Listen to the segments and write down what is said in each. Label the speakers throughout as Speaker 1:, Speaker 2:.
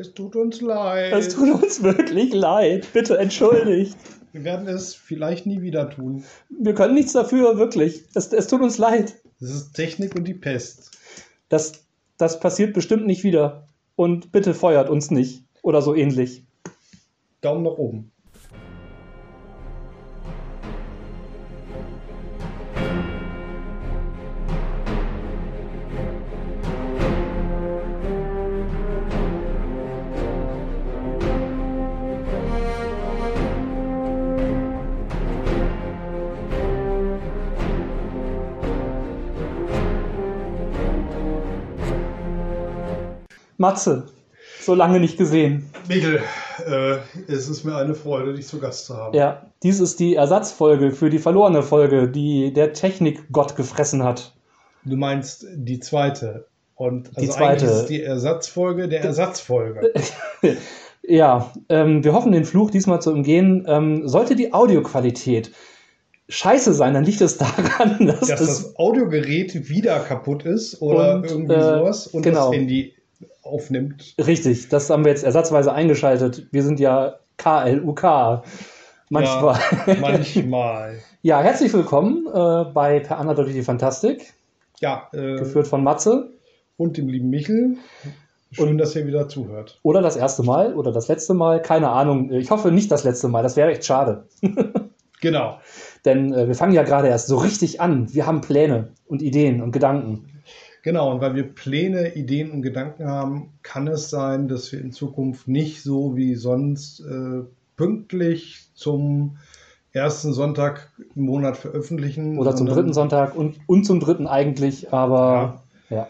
Speaker 1: Es tut uns leid.
Speaker 2: Es tut uns wirklich leid. Bitte entschuldigt.
Speaker 1: Wir werden es vielleicht nie wieder tun.
Speaker 2: Wir können nichts dafür, wirklich. Es, es tut uns leid.
Speaker 1: Das ist Technik und die Pest.
Speaker 2: Das, das passiert bestimmt nicht wieder. Und bitte feuert uns nicht. Oder so ähnlich.
Speaker 1: Daumen nach oben.
Speaker 2: Matze, so lange nicht gesehen.
Speaker 1: Mikkel, äh, es ist mir eine Freude, dich zu Gast zu haben.
Speaker 2: Ja, dies ist die Ersatzfolge für die verlorene Folge, die der Technikgott gefressen hat.
Speaker 1: Du meinst die zweite. Und also
Speaker 2: Die zweite.
Speaker 1: eigentlich ist die Ersatzfolge der Ersatzfolge.
Speaker 2: Ja, ähm, wir hoffen, den Fluch diesmal zu umgehen. Ähm, sollte die Audioqualität scheiße sein, dann liegt es daran, dass,
Speaker 1: Dass das Audiogerät wieder kaputt ist oder
Speaker 2: Und,
Speaker 1: irgendwie
Speaker 2: äh,
Speaker 1: sowas und
Speaker 2: genau.
Speaker 1: das Handy aufnimmt.
Speaker 2: richtig, das haben wir jetzt ersatzweise eingeschaltet. Wir sind ja KLUK. Manchmal.
Speaker 1: Ja, manchmal.
Speaker 2: Ja, herzlich willkommen äh, bei Per Anna durch die Fantastik,
Speaker 1: Ja, äh,
Speaker 2: geführt von Matze.
Speaker 1: und dem lieben Michel. Schön, dass ihr wieder zuhört.
Speaker 2: Oder das erste Mal oder das letzte Mal, keine Ahnung. Ich hoffe nicht das letzte Mal, das wäre echt schade.
Speaker 1: Genau.
Speaker 2: Denn äh, wir fangen ja gerade erst so richtig an. Wir haben Pläne und Ideen und Gedanken.
Speaker 1: Genau, und weil wir Pläne, Ideen und Gedanken haben, kann es sein, dass wir in Zukunft nicht so wie sonst äh, pünktlich zum ersten Sonntag im Monat veröffentlichen.
Speaker 2: Oder zum dritten Sonntag und, und zum dritten eigentlich, aber ja.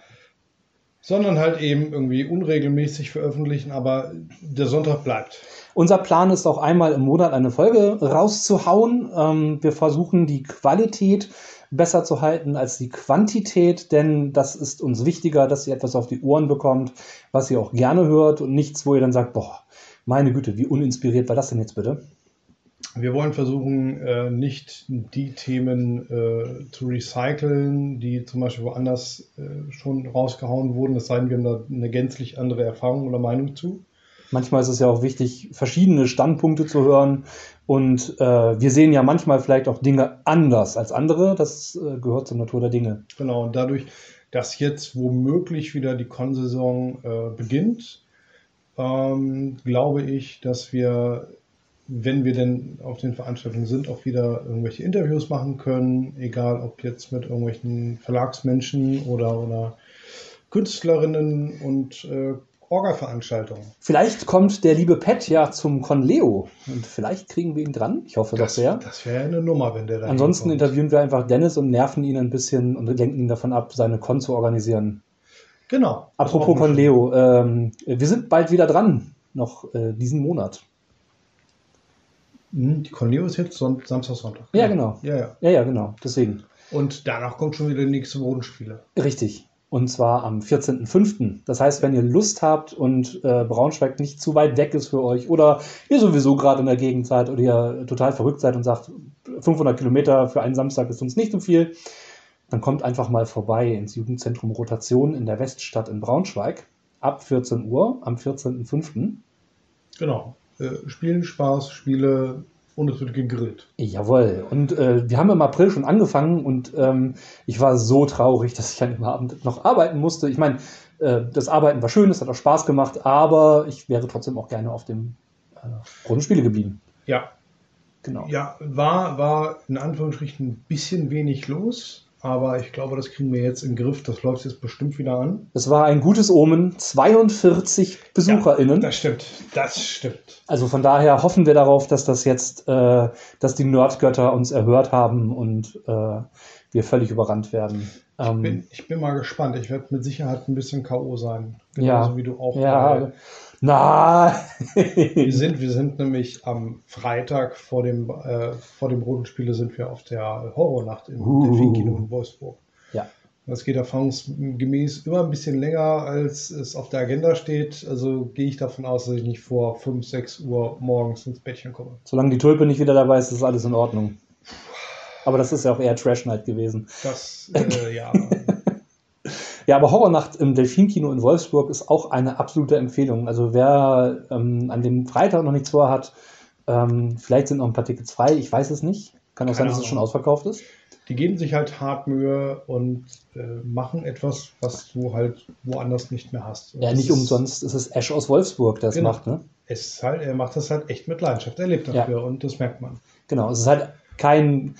Speaker 1: Sondern halt eben irgendwie unregelmäßig veröffentlichen, aber der Sonntag bleibt.
Speaker 2: Unser Plan ist auch einmal im Monat eine Folge rauszuhauen. Ähm, wir versuchen die Qualität besser zu halten als die Quantität, denn das ist uns wichtiger, dass ihr etwas auf die Ohren bekommt, was ihr auch gerne hört und nichts, wo ihr dann sagt, boah, meine Güte, wie uninspiriert war das denn jetzt bitte?
Speaker 1: Wir wollen versuchen, äh, nicht die Themen äh, zu recyceln, die zum Beispiel woanders äh, schon rausgehauen wurden, es sei denn, wir haben da eine gänzlich andere Erfahrung oder Meinung zu.
Speaker 2: Manchmal ist es ja auch wichtig, verschiedene Standpunkte zu hören. Und äh, wir sehen ja manchmal vielleicht auch Dinge anders als andere. Das äh, gehört zur Natur der Dinge.
Speaker 1: Genau, und dadurch, dass jetzt womöglich wieder die Konsaison äh, beginnt, ähm, glaube ich, dass wir, wenn wir denn auf den Veranstaltungen sind, auch wieder irgendwelche Interviews machen können, egal ob jetzt mit irgendwelchen Verlagsmenschen oder, oder Künstlerinnen und äh, Orga-Veranstaltungen.
Speaker 2: Vielleicht kommt der liebe Pet ja zum Conleo. Und vielleicht kriegen wir ihn dran. Ich hoffe doch
Speaker 1: Das,
Speaker 2: sehr.
Speaker 1: das wäre eine Nummer, wenn der da
Speaker 2: Ansonsten
Speaker 1: hinkommt.
Speaker 2: interviewen wir einfach Dennis und nerven ihn ein bisschen und lenken ihn davon ab, seine Con zu organisieren.
Speaker 1: Genau.
Speaker 2: Apropos. Conleo, ähm, wir sind bald wieder dran. Noch äh, diesen Monat.
Speaker 1: Hm, Die Corneo ist jetzt Son Samstag, Sonntag.
Speaker 2: Ja, genau.
Speaker 1: Ja, ja.
Speaker 2: Ja, ja, genau. Deswegen.
Speaker 1: Und danach kommt schon wieder die nächste Bodenspiele.
Speaker 2: Richtig. Und zwar am 14.05. Das heißt, wenn ihr Lust habt und äh, Braunschweig nicht zu weit weg ist für euch oder ihr sowieso gerade in der Gegend seid oder ihr total verrückt seid und sagt, 500 Kilometer für einen Samstag ist uns nicht so viel, dann kommt einfach mal vorbei ins Jugendzentrum Rotation in der Weststadt in Braunschweig ab 14 Uhr am 14.05.
Speaker 1: Genau. Äh, Spielen, Spaß, Spiele und es wird gegrillt.
Speaker 2: Jawohl. Und äh, wir haben im April schon angefangen und ähm, ich war so traurig, dass ich an dem Abend noch arbeiten musste. Ich meine, äh, das Arbeiten war schön, es hat auch Spaß gemacht, aber ich wäre trotzdem auch gerne auf dem äh, Spiele geblieben.
Speaker 1: Ja,
Speaker 2: Genau.
Speaker 1: ja war, war in Anführungsstrichen ein bisschen wenig los, aber ich glaube, das kriegen wir jetzt im Griff. Das läuft jetzt bestimmt wieder an.
Speaker 2: Es war ein gutes Omen, 42 BesucherInnen.
Speaker 1: Das stimmt, das stimmt.
Speaker 2: Also von daher hoffen wir darauf, dass das jetzt, äh, dass die Nerdgötter uns erhört haben und äh, wir völlig überrannt werden. Ähm,
Speaker 1: Bin, ich bin mal gespannt. Ich werde mit Sicherheit ein bisschen K.O. sein.
Speaker 2: Ja.
Speaker 1: Genauso wie du auch.
Speaker 2: ja. Na.
Speaker 1: Wir sind, wir sind nämlich am Freitag vor dem, äh, vor dem Roten Spiele sind wir auf der Horrornacht im
Speaker 2: Uh.
Speaker 1: Delfin-Kino in Wolfsburg.
Speaker 2: ja.
Speaker 1: Das geht erfahrungsgemäß immer ein bisschen länger, als es auf der Agenda steht. Also gehe ich davon aus, dass ich nicht vor 5, 6 Uhr morgens ins Bettchen komme.
Speaker 2: Solange die Tulpe nicht wieder dabei ist, ist alles in Ordnung. Aber das ist ja auch eher Trash Night gewesen.
Speaker 1: Das, äh, ja.
Speaker 2: Ja, aber Horrornacht im Delfinkino in Wolfsburg ist auch eine absolute Empfehlung. Also wer ähm, an dem Freitag noch nichts vorhat, ähm, vielleicht sind noch ein paar Tickets frei, ich weiß es nicht. Kann auch sein,
Speaker 1: Keine
Speaker 2: dass es schon ausverkauft ist.
Speaker 1: Die geben sich halt hart Mühe und äh, machen etwas, was du halt woanders nicht mehr hast. Und
Speaker 2: Ja, nicht umsonst ist es Ash aus Wolfsburg, der es
Speaker 1: Genau.
Speaker 2: macht. Ne?
Speaker 1: Es ist halt, er macht das halt echt mit Leidenschaft. Er lebt dafür und das merkt man.
Speaker 2: Genau, es ist halt kein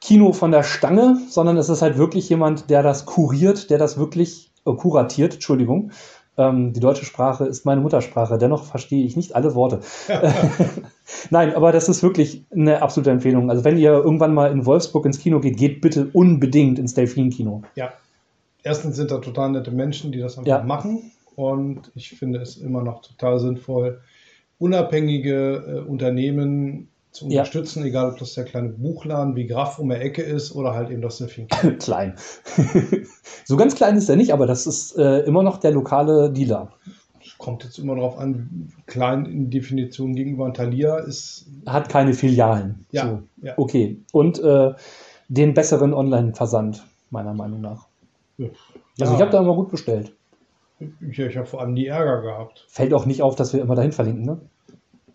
Speaker 2: Kino von der Stange, sondern es ist halt wirklich jemand, der das kuriert, der das wirklich äh, kuratiert, Entschuldigung. Ähm, die deutsche Sprache ist meine Muttersprache, dennoch verstehe ich nicht alle Worte. Nein, aber das ist wirklich eine absolute Empfehlung. Also wenn ihr irgendwann mal in Wolfsburg ins Kino geht, geht bitte unbedingt ins Delfin-Kino.
Speaker 1: Ja. Erstens sind da total nette Menschen, die das einfach
Speaker 2: Ja.
Speaker 1: machen. Und ich finde es immer noch total sinnvoll, unabhängige äh, Unternehmen zu
Speaker 2: Ja.
Speaker 1: unterstützen, egal ob das der kleine Buchladen wie Graf um der Ecke ist oder halt eben das Delfin.
Speaker 2: klein. so ganz klein ist er nicht, aber das ist äh, immer noch der lokale Dealer.
Speaker 1: Kommt jetzt immer darauf an, klein in Definition gegenüber ein Thalia ist.
Speaker 2: Hat keine Filialen.
Speaker 1: Ja,
Speaker 2: So.
Speaker 1: ja.
Speaker 2: Okay. Und äh, den besseren Online-Versand, meiner Meinung nach. Also
Speaker 1: Ja.
Speaker 2: ich habe da immer gut bestellt.
Speaker 1: Ich, ich habe vor allem nie Ärger gehabt.
Speaker 2: Fällt auch nicht auf, dass wir immer dahin verlinken, ne?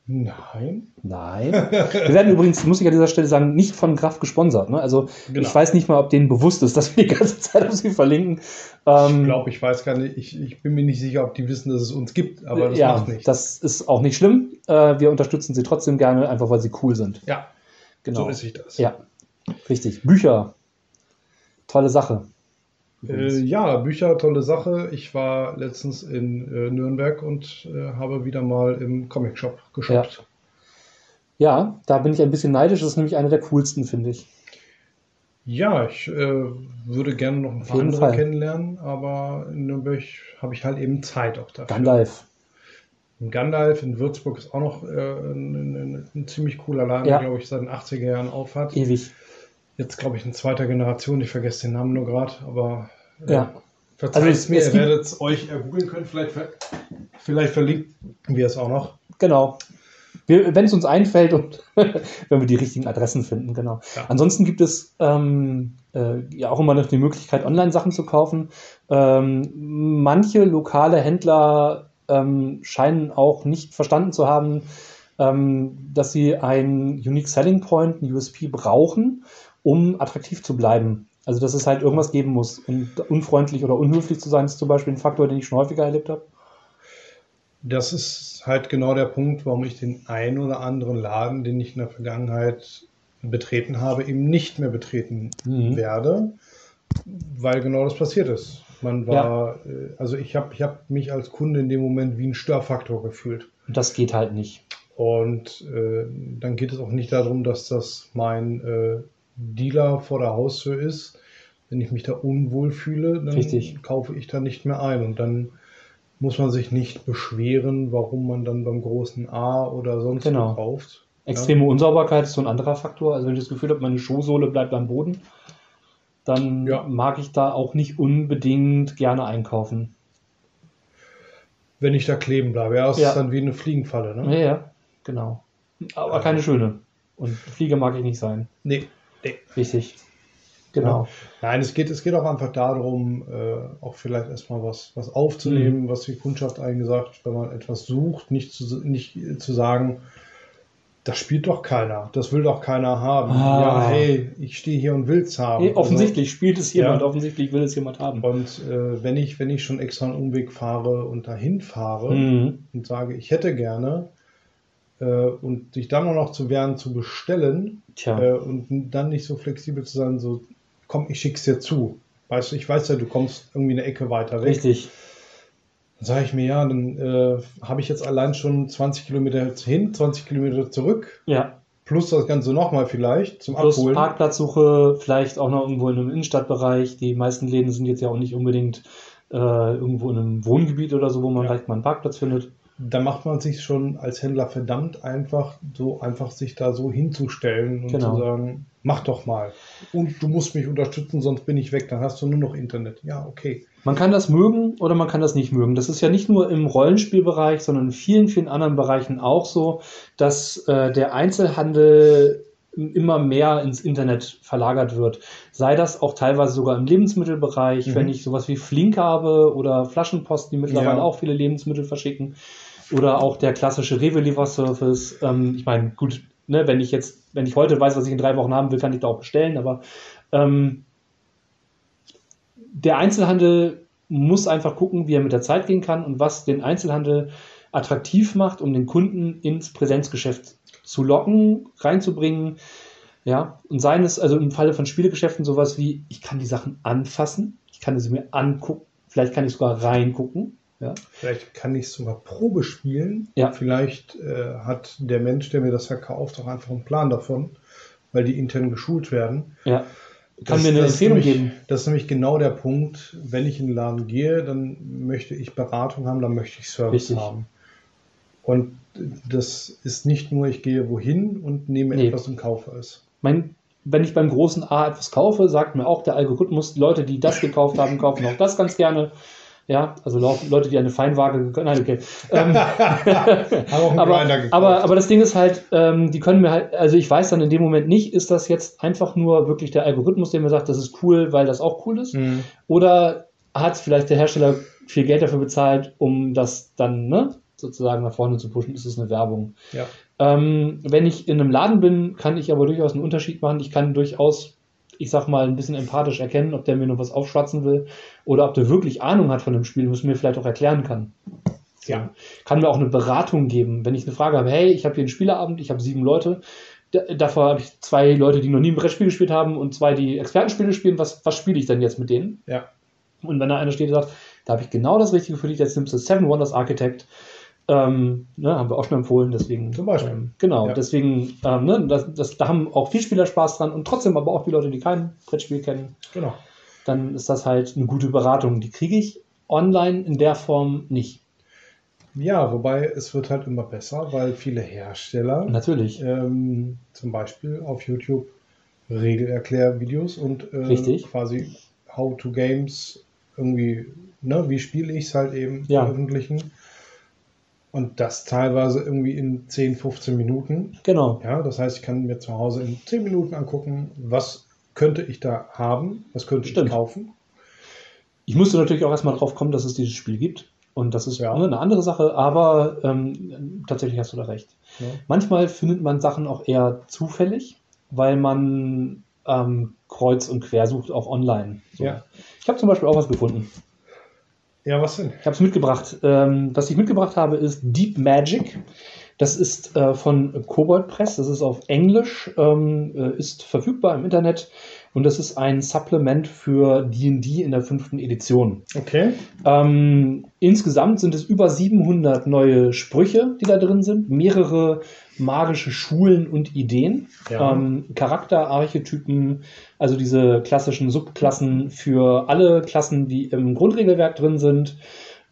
Speaker 1: Nein.
Speaker 2: Nein. wir werden übrigens, muss ich an dieser Stelle sagen, nicht von Kraft gesponsert. Ne? Also
Speaker 1: Genau.
Speaker 2: ich weiß nicht mal, ob denen bewusst ist, dass wir die ganze Zeit auf sie verlinken.
Speaker 1: Ich
Speaker 2: Ähm,
Speaker 1: glaube, ich weiß gar nicht, ich, ich bin mir nicht sicher, ob die wissen, dass es uns gibt, aber das
Speaker 2: ja,
Speaker 1: macht nichts.
Speaker 2: das ist auch nicht schlimm. Äh, wir unterstützen sie trotzdem gerne, einfach weil sie cool sind.
Speaker 1: ja,
Speaker 2: Genau.
Speaker 1: so ist sich das.
Speaker 2: Ja, richtig. Bücher. Tolle Sache.
Speaker 1: Äh, ja, Bücher, tolle Sache. Ich war letztens in äh, Nürnberg und äh, habe wieder mal im Comic-Shop geshoppt.
Speaker 2: Ja, da bin ich ein bisschen neidisch. Das ist nämlich eine der coolsten, finde ich.
Speaker 1: Ja, ich äh, würde gerne noch ein paar andere
Speaker 2: Fall.
Speaker 1: kennenlernen, aber in Nürnberg habe ich halt eben Zeit auch dafür.
Speaker 2: Gandalf.
Speaker 1: In Gandalf in Würzburg ist auch noch äh, ein, ein, ein ziemlich cooler Laden,
Speaker 2: Ja.
Speaker 1: der, glaube ich, seit den 80er Jahren aufhat.
Speaker 2: Ewig.
Speaker 1: Jetzt, glaube ich, in zweiter Generation. Ich vergesse den Namen nur gerade, aber äh,
Speaker 2: Ja.
Speaker 1: verzeiht
Speaker 2: Also
Speaker 1: es mir,
Speaker 2: es
Speaker 1: ihr werdet es euch ergoogeln können. Vielleicht, ver vielleicht verlinken wir es auch noch.
Speaker 2: Genau. Wenn es uns einfällt und wenn wir die richtigen Adressen finden, genau.
Speaker 1: Ja.
Speaker 2: Ansonsten gibt es ähm, äh, ja auch immer noch die Möglichkeit, Online-Sachen zu kaufen. Ähm, manche lokale Händler ähm, scheinen auch nicht verstanden zu haben, ähm, dass sie einen Unique Selling Point, einen USP brauchen, um attraktiv zu bleiben. Also dass es halt irgendwas geben muss. Und unfreundlich oder unhöflich zu sein, ist zum Beispiel ein Faktor, den ich schon häufiger erlebt habe.
Speaker 1: Das ist halt genau der Punkt, warum ich den einen oder anderen Laden, den ich in der Vergangenheit betreten habe, eben nicht mehr betreten
Speaker 2: Mhm.
Speaker 1: werde, weil genau das passiert ist. Man war, äh, also ich habe ich hab mich als Kunde in dem Moment wie ein Störfaktor gefühlt.
Speaker 2: Das geht halt nicht.
Speaker 1: Und äh, dann geht es auch nicht darum, dass das mein äh, Dealer vor der Haustür ist. Wenn ich mich da unwohl fühle, dann
Speaker 2: Richtig.
Speaker 1: kaufe ich da nicht mehr ein. Und dann muss man sich nicht beschweren, warum man dann beim großen A oder sonst
Speaker 2: Genau.
Speaker 1: wo kauft.
Speaker 2: Extreme Unsauberkeit ist so ein anderer Faktor. Also wenn ich das Gefühl habe, meine Schuhsohle bleibt am Boden, dann
Speaker 1: Ja.
Speaker 2: mag ich da auch nicht unbedingt gerne einkaufen.
Speaker 1: Wenn ich da kleben bleibe. Ja, es
Speaker 2: Ja.
Speaker 1: ist dann wie eine Fliegenfalle. Ne?
Speaker 2: Ja, ja, genau. Aber keine schöne. Und Fliege mag ich nicht sein.
Speaker 1: Nee, nee.
Speaker 2: Richtig. Genau.
Speaker 1: Nein, es geht, es geht auch einfach darum, äh, auch vielleicht erstmal was, was aufzunehmen,
Speaker 2: Mhm.
Speaker 1: was die Kundschaft eingesagt, wenn man etwas sucht, nicht zu, nicht zu sagen, das spielt doch keiner, das will doch keiner haben.
Speaker 2: Ah.
Speaker 1: Ja, hey, ich stehe hier und will's haben.
Speaker 2: Eh, offensichtlich spielt es jemand,
Speaker 1: Ja.
Speaker 2: offensichtlich will es jemand haben.
Speaker 1: Also, und äh, wenn ich, wenn ich schon extra einen Umweg fahre und dahin fahre
Speaker 2: Mhm.
Speaker 1: und sage, ich hätte gerne, äh, und sich dann auch noch zu wehren, zu bestellen, äh, und dann nicht so flexibel zu sein, so, komm, ich schick's dir zu. Weißt du, ich weiß ja, du kommst irgendwie eine Ecke weiter weg.
Speaker 2: richtig.
Speaker 1: Dann sage ich mir, ja, dann äh, habe ich jetzt allein schon 20 Kilometer hin, 20 Kilometer zurück,
Speaker 2: Ja.
Speaker 1: plus das Ganze nochmal vielleicht zum
Speaker 2: Plus
Speaker 1: Abholen.
Speaker 2: Parkplatzsuche, vielleicht auch noch irgendwo in einem Innenstadtbereich. Die meisten Läden sind jetzt ja auch nicht unbedingt äh, irgendwo in einem Wohngebiet oder so, wo man
Speaker 1: Ja.
Speaker 2: leicht mal einen Parkplatz findet.
Speaker 1: Da macht man sich schon als Händler verdammt einfach, so einfach sich da so hinzustellen und
Speaker 2: Genau.
Speaker 1: zu sagen, mach doch mal. Und du musst mich unterstützen, sonst bin ich weg, dann hast du nur noch Internet. Ja, okay.
Speaker 2: Man kann das mögen oder man kann das nicht mögen. Das ist ja nicht nur im Rollenspielbereich, sondern in vielen, vielen anderen Bereichen auch so, dass äh, der Einzelhandel immer mehr ins Internet verlagert wird. Sei das auch teilweise sogar im Lebensmittelbereich,
Speaker 1: Mhm.
Speaker 2: wenn ich sowas wie Flink habe oder Flaschenpost, die mittlerweile
Speaker 1: Ja.
Speaker 2: auch viele Lebensmittel verschicken. Oder auch der klassische Rewe-Lieferservice. Ähm, ich meine, gut, ne, wenn ich jetzt, wenn ich heute weiß, was ich in drei Wochen haben will, kann ich da auch bestellen, aber ähm, der Einzelhandel muss einfach gucken, wie er mit der Zeit gehen kann und was den Einzelhandel attraktiv macht, um den Kunden ins Präsenzgeschäft zu locken, reinzubringen. Ja, und seien es also im Falle von Spielegeschäften sowas wie, ich kann die Sachen anfassen, ich kann sie mir angucken, vielleicht kann ich sogar reingucken. Ja,
Speaker 1: Vielleicht kann ich sogar Probe spielen.
Speaker 2: Ja.
Speaker 1: Vielleicht äh, hat der Mensch, der mir das verkauft, auch einfach einen Plan davon, weil die intern geschult werden.
Speaker 2: ja. Kann
Speaker 1: Das-
Speaker 2: mir eine Empfehlung
Speaker 1: nämlich,
Speaker 2: geben.
Speaker 1: Das ist nämlich genau der Punkt. Wenn ich in den Laden gehe, dann möchte ich Beratung haben, dann möchte ich Service
Speaker 2: Richtig.
Speaker 1: haben. Und das ist nicht nur, ich gehe wohin und nehme
Speaker 2: Nee.
Speaker 1: etwas und kaufe es.
Speaker 2: Mein, wenn ich beim großen A etwas kaufe, sagt mir auch der Algorithmus, Leute, die das gekauft haben, kaufen auch das ganz gerne. Ja, also Leute, die eine Feinwaage gekauft Nein, okay. Ähm, aber, aber, aber das Ding ist halt, ähm, die können mir halt, also ich weiß dann in dem Moment nicht, ist das jetzt einfach nur wirklich der Algorithmus, der mir sagt, das ist cool, weil das auch cool ist?
Speaker 1: Mhm.
Speaker 2: Oder hat vielleicht der Hersteller viel Geld dafür bezahlt, um das dann ne, sozusagen nach vorne zu pushen? Ist es eine Werbung?
Speaker 1: Ja.
Speaker 2: Ähm, wenn ich in einem Laden bin, kann ich aber durchaus einen Unterschied machen. Ich kann durchaus, ich sag mal, ein bisschen empathisch erkennen, ob der mir nur was aufschwatzen will oder ob der wirklich Ahnung hat von dem Spiel und es mir vielleicht auch erklären kann.
Speaker 1: Ja.
Speaker 2: Kann mir auch eine Beratung geben, wenn ich eine Frage habe, hey, ich habe hier einen Spieleabend, ich habe sieben Leute, da- davor habe ich zwei Leute, die noch nie ein Brettspiel gespielt haben und zwei, die Expertenspiele spielen, was, was spiele ich denn jetzt mit denen?
Speaker 1: Ja.
Speaker 2: Und wenn da einer steht und sagt, da habe ich genau das Richtige für dich, jetzt nimmst du Seven Wonders Architect, ähm, ne, haben wir auch schon empfohlen, deswegen.
Speaker 1: Zum Beispiel.
Speaker 2: Ähm, genau,
Speaker 1: Ja.
Speaker 2: deswegen, ähm, ne, das, das, da haben auch viel Spieler Spaß dran und trotzdem aber auch die Leute, die kein Brettspiel kennen,
Speaker 1: Genau.
Speaker 2: dann ist das halt eine gute Beratung. Die kriege ich online in der Form nicht.
Speaker 1: Ja, wobei es wird halt immer besser, weil viele Hersteller
Speaker 2: Natürlich.
Speaker 1: ähm, zum Beispiel auf YouTube Regelerklärvideos und äh,
Speaker 2: Richtig.
Speaker 1: quasi How to Games irgendwie, ne, wie spiele ich es halt eben
Speaker 2: Ja.
Speaker 1: veröffentlichen. Und das teilweise irgendwie in 10, 15 Minuten.
Speaker 2: Genau.
Speaker 1: Ja, das heißt, ich kann mir zu Hause in 10 Minuten angucken, was könnte ich da haben, was könnte
Speaker 2: Stimmt.
Speaker 1: ich kaufen.
Speaker 2: Ich musste natürlich auch erstmal drauf kommen, dass es dieses Spiel gibt. Und das ist
Speaker 1: Ja.
Speaker 2: ne, eine andere Sache, aber ähm, tatsächlich hast du da recht.
Speaker 1: Ja.
Speaker 2: Manchmal findet man Sachen auch eher zufällig, weil man ähm, kreuz und quer sucht, auch online. So.
Speaker 1: Ja.
Speaker 2: Ich habe zum Beispiel auch was gefunden.
Speaker 1: Ja, was denn?
Speaker 2: Ich habe es mitgebracht. Ähm, was ich mitgebracht habe, ist Deep Magic. Das ist äh, von Kobold Press. Das ist auf Englisch, ähm, äh, ist verfügbar im Internet und das ist ein Supplement für D&D in der fünften Edition.
Speaker 1: Okay.
Speaker 2: Ähm, insgesamt sind es über 700 neue Sprüche, die da drin sind, mehrere magische Schulen und Ideen,
Speaker 1: Ja.
Speaker 2: ähm, Charakterarchetypen, also diese klassischen Subklassen für alle Klassen, die im Grundregelwerk drin sind.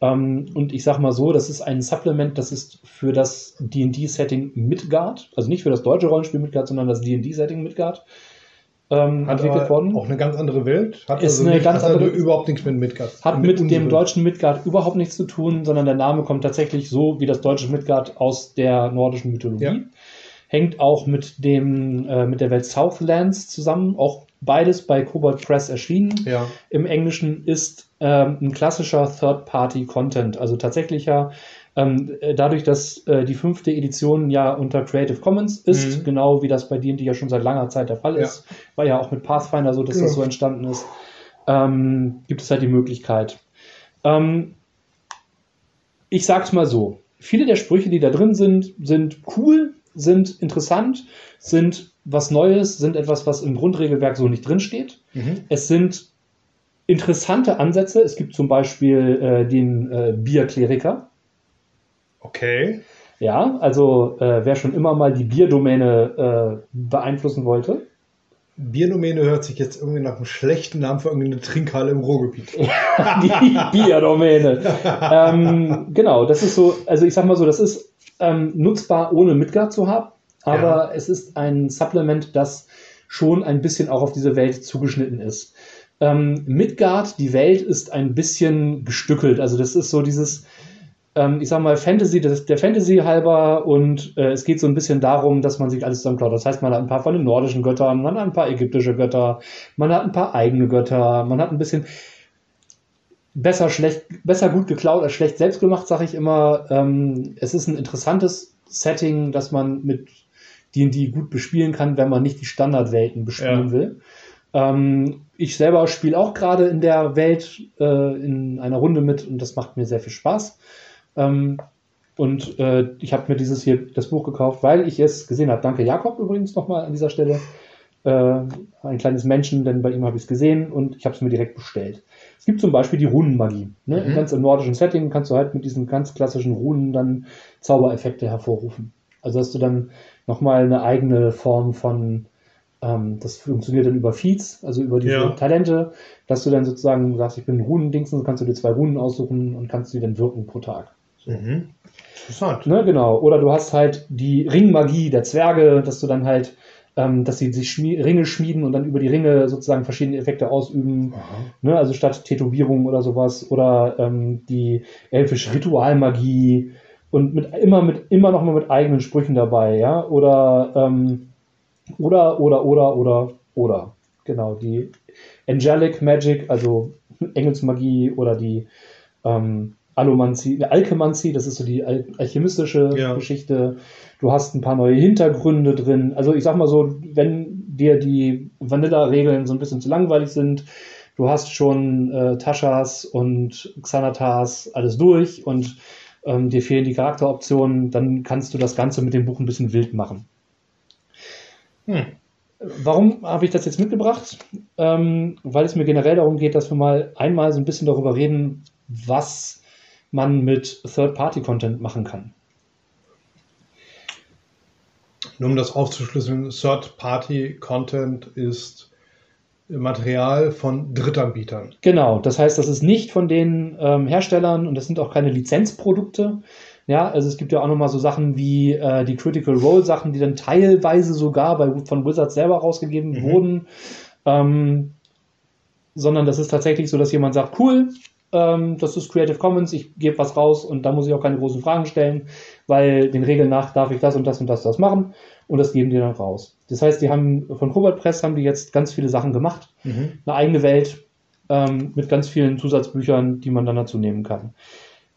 Speaker 2: Ähm, und ich sag mal so, das ist ein Supplement, das ist für das D&D-Setting Midgard, also nicht für das deutsche Rollenspiel Midgard, sondern das D&D-Setting Midgard ähm,
Speaker 1: Hat
Speaker 2: entwickelt worden.
Speaker 1: auch eine ganz andere Welt. Hat
Speaker 2: Ist
Speaker 1: also,
Speaker 2: eine
Speaker 1: nicht,
Speaker 2: ganz
Speaker 1: also
Speaker 2: andere-
Speaker 1: überhaupt nichts mit Midgard.
Speaker 2: Hat mit dem
Speaker 1: unserem-
Speaker 2: deutschen Midgard überhaupt nichts zu tun, sondern der Name kommt tatsächlich so wie das deutsche Midgard aus der nordischen Mythologie.
Speaker 1: Ja.
Speaker 2: Hängt auch mit, dem, äh, mit der Welt Southlands zusammen. Auch beides bei Cobalt Press erschienen.
Speaker 1: Ja.
Speaker 2: Im Englischen ist ähm, ein klassischer Third-Party-Content, also tatsächlicher. Ähm, äh, dadurch, dass äh, die fünfte Edition ja unter Creative Commons ist,
Speaker 1: Mhm.
Speaker 2: genau wie das bei D&D ja schon seit langer Zeit der Fall
Speaker 1: Ja.
Speaker 2: ist, war ja auch mit Pathfinder so, dass
Speaker 1: Ja.
Speaker 2: das so entstanden ist, ähm, gibt es halt die Möglichkeit. Ähm, ich sag's mal so: Viele der Sprüche, die da drin sind, sind cool, sind interessant, sind was Neues, sind etwas, was im Grundregelwerk so nicht drinsteht.
Speaker 1: Mhm.
Speaker 2: Es sind interessante Ansätze. Es gibt zum Beispiel äh, den äh, Bierkleriker.
Speaker 1: Okay.
Speaker 2: Ja, also äh, wer schon immer mal die Bierdomäne äh, beeinflussen wollte.
Speaker 1: Bierdomäne hört sich jetzt irgendwie nach einem schlechten Namen für irgendeine Trinkhalle im Ruhrgebiet.
Speaker 2: die Bierdomäne. ähm, genau, das ist so, also ich sag mal so, das ist ähm, nutzbar, ohne Midgard zu haben, aber es ist ein Supplement, das schon ein bisschen auch auf diese Welt zugeschnitten ist. Ähm, Midgard, die Welt ist ein bisschen gestückelt, also das ist so dieses, ähm, ich sag mal, Fantasy, das, der Fantasy halber und äh, es geht so ein bisschen darum, dass man sich alles zusammenklaut. Das heißt, man hat ein paar von den nordischen Göttern, man hat ein paar ägyptische Götter, man hat ein paar eigene Götter, man hat ein bisschen besser schlecht, besser gut geklaut als schlecht selbst gemacht, sage ich immer. Ähm, es ist ein interessantes Setting, das man mit D&D gut bespielen kann, wenn man nicht die Standardwelten bespielen
Speaker 1: Ja.
Speaker 2: will. Ähm, ich selber spiele auch gerade in der Welt äh, in einer Runde mit und das macht mir sehr viel Spaß. Ähm, und äh, ich habe mir dieses hier das Buch gekauft, weil ich es gesehen habe. Danke Jakob übrigens nochmal an dieser Stelle. Äh, ein kleines Menschen, denn bei ihm habe ich es gesehen und ich habe es mir direkt bestellt. Es gibt zum Beispiel die Runenmagie. Ne?
Speaker 1: Mhm.
Speaker 2: Ganz im nordischen Setting kannst du halt mit diesen ganz klassischen Runen dann Zaubereffekte hervorrufen. Also hast du dann nochmal eine eigene Form von, ähm, das funktioniert dann über Feeds, also über diese
Speaker 1: Ja.
Speaker 2: Talente, dass du dann sozusagen sagst, ich bin Runendingsen, dann kannst du dir zwei Runen aussuchen und kannst die dann wirken pro Tag.
Speaker 1: Mhm. Interessant.
Speaker 2: Ne, genau. Oder du hast halt die Ringmagie der Zwerge, dass du dann halt, ähm, dass sie sich schmie Ringe schmieden und dann über die Ringe sozusagen verschiedene Effekte ausüben. Ne, also statt Tätowierung oder sowas. Oder ähm, die elfische Ritualmagie und mit immer mit immer noch mal mit eigenen Sprüchen dabei, ja. Oder ähm, oder oder oder oder oder genau die Angelic Magic, also Engelsmagie oder die ähm, Allomancie, Alchemancie, das ist so die al alchemistische
Speaker 1: Ja.
Speaker 2: Geschichte. Du hast ein paar neue Hintergründe drin. Also ich sag mal so, wenn dir die Vanilla-Regeln so ein bisschen zu langweilig sind, du hast schon äh, Taschas und Xanatas alles durch und ähm, dir fehlen die Charakteroptionen, dann kannst du das Ganze mit dem Buch ein bisschen wild machen.
Speaker 1: Hm.
Speaker 2: Warum habe ich das jetzt mitgebracht? Ähm, weil es mir generell darum geht, dass wir mal einmal so ein bisschen darüber reden, was man mit Third-Party-Content machen kann.
Speaker 1: Nur um das aufzuschlüsseln, Third-Party-Content ist Material von Drittanbietern.
Speaker 2: Genau, das heißt, das ist nicht von den ähm, Herstellern und das sind auch keine Lizenzprodukte. Ja, also es gibt ja auch nochmal so Sachen wie äh, die Critical Role Sachen, die dann teilweise sogar bei, von Wizards selber rausgegeben
Speaker 1: Mhm.
Speaker 2: wurden. Ähm, sondern das ist tatsächlich so, dass jemand sagt, cool, ähm, das ist Creative Commons, ich gebe was raus und da muss ich auch keine großen Fragen stellen, weil den Regeln nach darf ich das und das und das das machen und das geben die dann raus. Das heißt, die haben von Cobalt Press haben die jetzt ganz viele Sachen gemacht
Speaker 1: Mhm.
Speaker 2: eine eigene Welt ähm, mit ganz vielen Zusatzbüchern, die man dann dazu nehmen kann.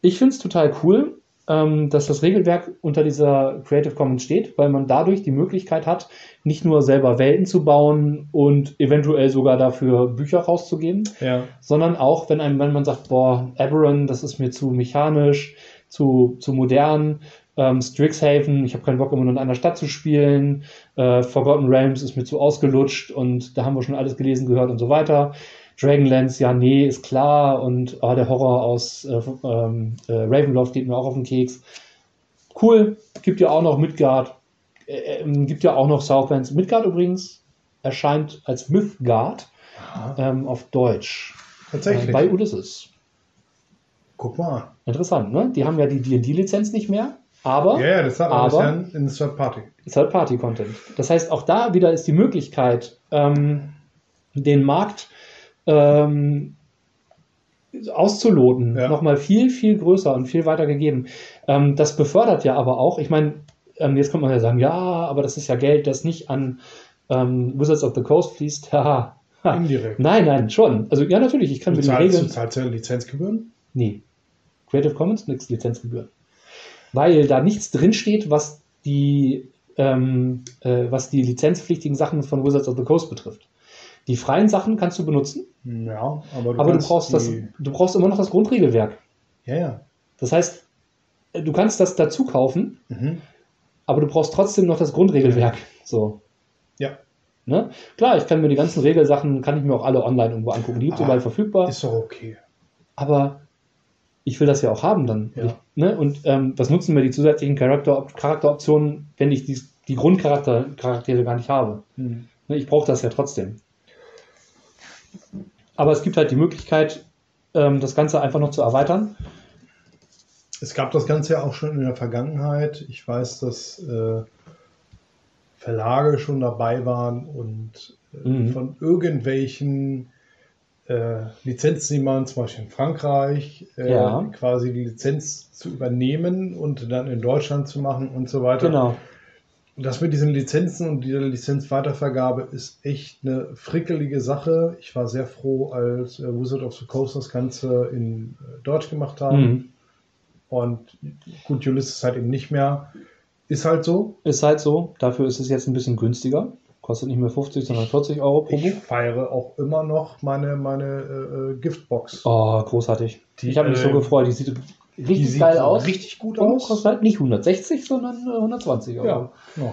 Speaker 2: Ich finde es total cool, dass das Regelwerk unter dieser Creative Commons steht, weil man dadurch die Möglichkeit hat, nicht nur selber Welten zu bauen und eventuell sogar dafür Bücher rauszugeben,
Speaker 1: Ja.
Speaker 2: sondern auch, wenn, einem, wenn man sagt, boah, Aberon, das ist mir zu mechanisch, zu, zu modern, ähm, Strixhaven, ich habe keinen Bock, immer nur in einer Stadt zu spielen, äh, Forgotten Realms ist mir zu ausgelutscht und da haben wir schon alles gelesen, gehört und so weiter. Dragonlance, ja, nee, ist klar und ah, der Horror aus äh, ähm, äh, Ravenloft geht mir auch auf den Keks. Cool, gibt ja auch noch Midgard, äh, gibt ja auch noch Southlands. Midgard übrigens erscheint als Mythgard ähm, auf Deutsch.
Speaker 1: Tatsächlich.
Speaker 2: Äh, bei Ulysses.
Speaker 1: Guck mal an.
Speaker 2: Interessant, ne? Die haben ja die D&D-Lizenz nicht mehr, aber
Speaker 1: Ja, ja, das hat alles
Speaker 2: aber-
Speaker 1: ja in Third-Party.
Speaker 2: Third-Party-Content. Das heißt, auch da wieder ist die Möglichkeit, ähm, den Markt ähm, auszuloten,
Speaker 1: Ja.
Speaker 2: nochmal viel, viel größer und viel weiter gegeben. Ähm, das befördert ja aber auch, ich meine, ähm, jetzt kommt man ja sagen, ja, aber das ist ja Geld, das nicht an ähm, Wizards of the Coast fließt. Haha. Ha.
Speaker 1: Indirekt.
Speaker 2: Nein, nein, schon. Also ja, natürlich, ich kann
Speaker 1: Du
Speaker 2: mir die
Speaker 1: zahlst, du
Speaker 2: Regeln.
Speaker 1: zahlst ja Lizenzgebühren?
Speaker 2: Nee. Creative Commons, nix Lizenzgebühren. Weil da nichts drinsteht, was die, ähm, äh, was die lizenzpflichtigen Sachen von Wizards of the Coast betrifft. Die freien Sachen kannst du benutzen,
Speaker 1: Ja, aber du,
Speaker 2: aber du brauchst, das, du brauchst immer noch das Grundregelwerk.
Speaker 1: Ja, ja.
Speaker 2: Das heißt, du kannst das dazu kaufen,
Speaker 1: Mhm.
Speaker 2: aber du brauchst trotzdem noch das Grundregelwerk. So.
Speaker 1: Ja.
Speaker 2: Ne? Klar, ich kann mir die ganzen Regelsachen, kann ich mir auch alle online irgendwo angucken. Die gibt es
Speaker 1: Ah,
Speaker 2: überall verfügbar.
Speaker 1: Ist doch okay.
Speaker 2: aber ich will das ja auch haben dann.
Speaker 1: Ja.
Speaker 2: Ich, ne? Und ähm, was nutzen mir die zusätzlichen Charakter Charakteroptionen, wenn ich die, die Grundcharaktere Charaktere gar nicht habe?
Speaker 1: Mhm.
Speaker 2: Ne? Ich brauche das ja trotzdem. Aber es gibt halt die Möglichkeit, ähm, das Ganze einfach noch zu erweitern.
Speaker 1: Es gab das Ganze ja auch schon in der Vergangenheit. Ich weiß, dass äh, Verlage schon dabei waren und äh,
Speaker 2: Mhm.
Speaker 1: von irgendwelchen äh, man zum Beispiel in Frankreich, äh,
Speaker 2: Ja.
Speaker 1: quasi die Lizenz zu übernehmen und dann in Deutschland zu machen und so weiter.
Speaker 2: Genau.
Speaker 1: Das mit diesen Lizenzen und dieser Lizenzweitervergabe ist echt eine frickelige Sache. Ich war sehr froh, als äh, Wizard of the Coast das Ganze in äh, Deutsch gemacht haben.
Speaker 2: Mhm.
Speaker 1: Und gut, Ulysses halt eben nicht mehr. Ist halt so.
Speaker 2: Ist halt so. Dafür ist es jetzt ein bisschen günstiger. Kostet nicht mehr 50, sondern 40 Euro pro
Speaker 1: Ich
Speaker 2: Buch.
Speaker 1: feiere auch immer noch meine, meine äh, äh, Giftbox.
Speaker 2: Oh, großartig.
Speaker 1: Die,
Speaker 2: ich habe mich so
Speaker 1: äh,
Speaker 2: gefreut. Die sieht richtig
Speaker 1: sieht
Speaker 2: geil aus.
Speaker 1: Richtig gut
Speaker 2: und
Speaker 1: aus.
Speaker 2: kostet halt nicht 160, sondern äh, 120 Euro.
Speaker 1: Ja, ja.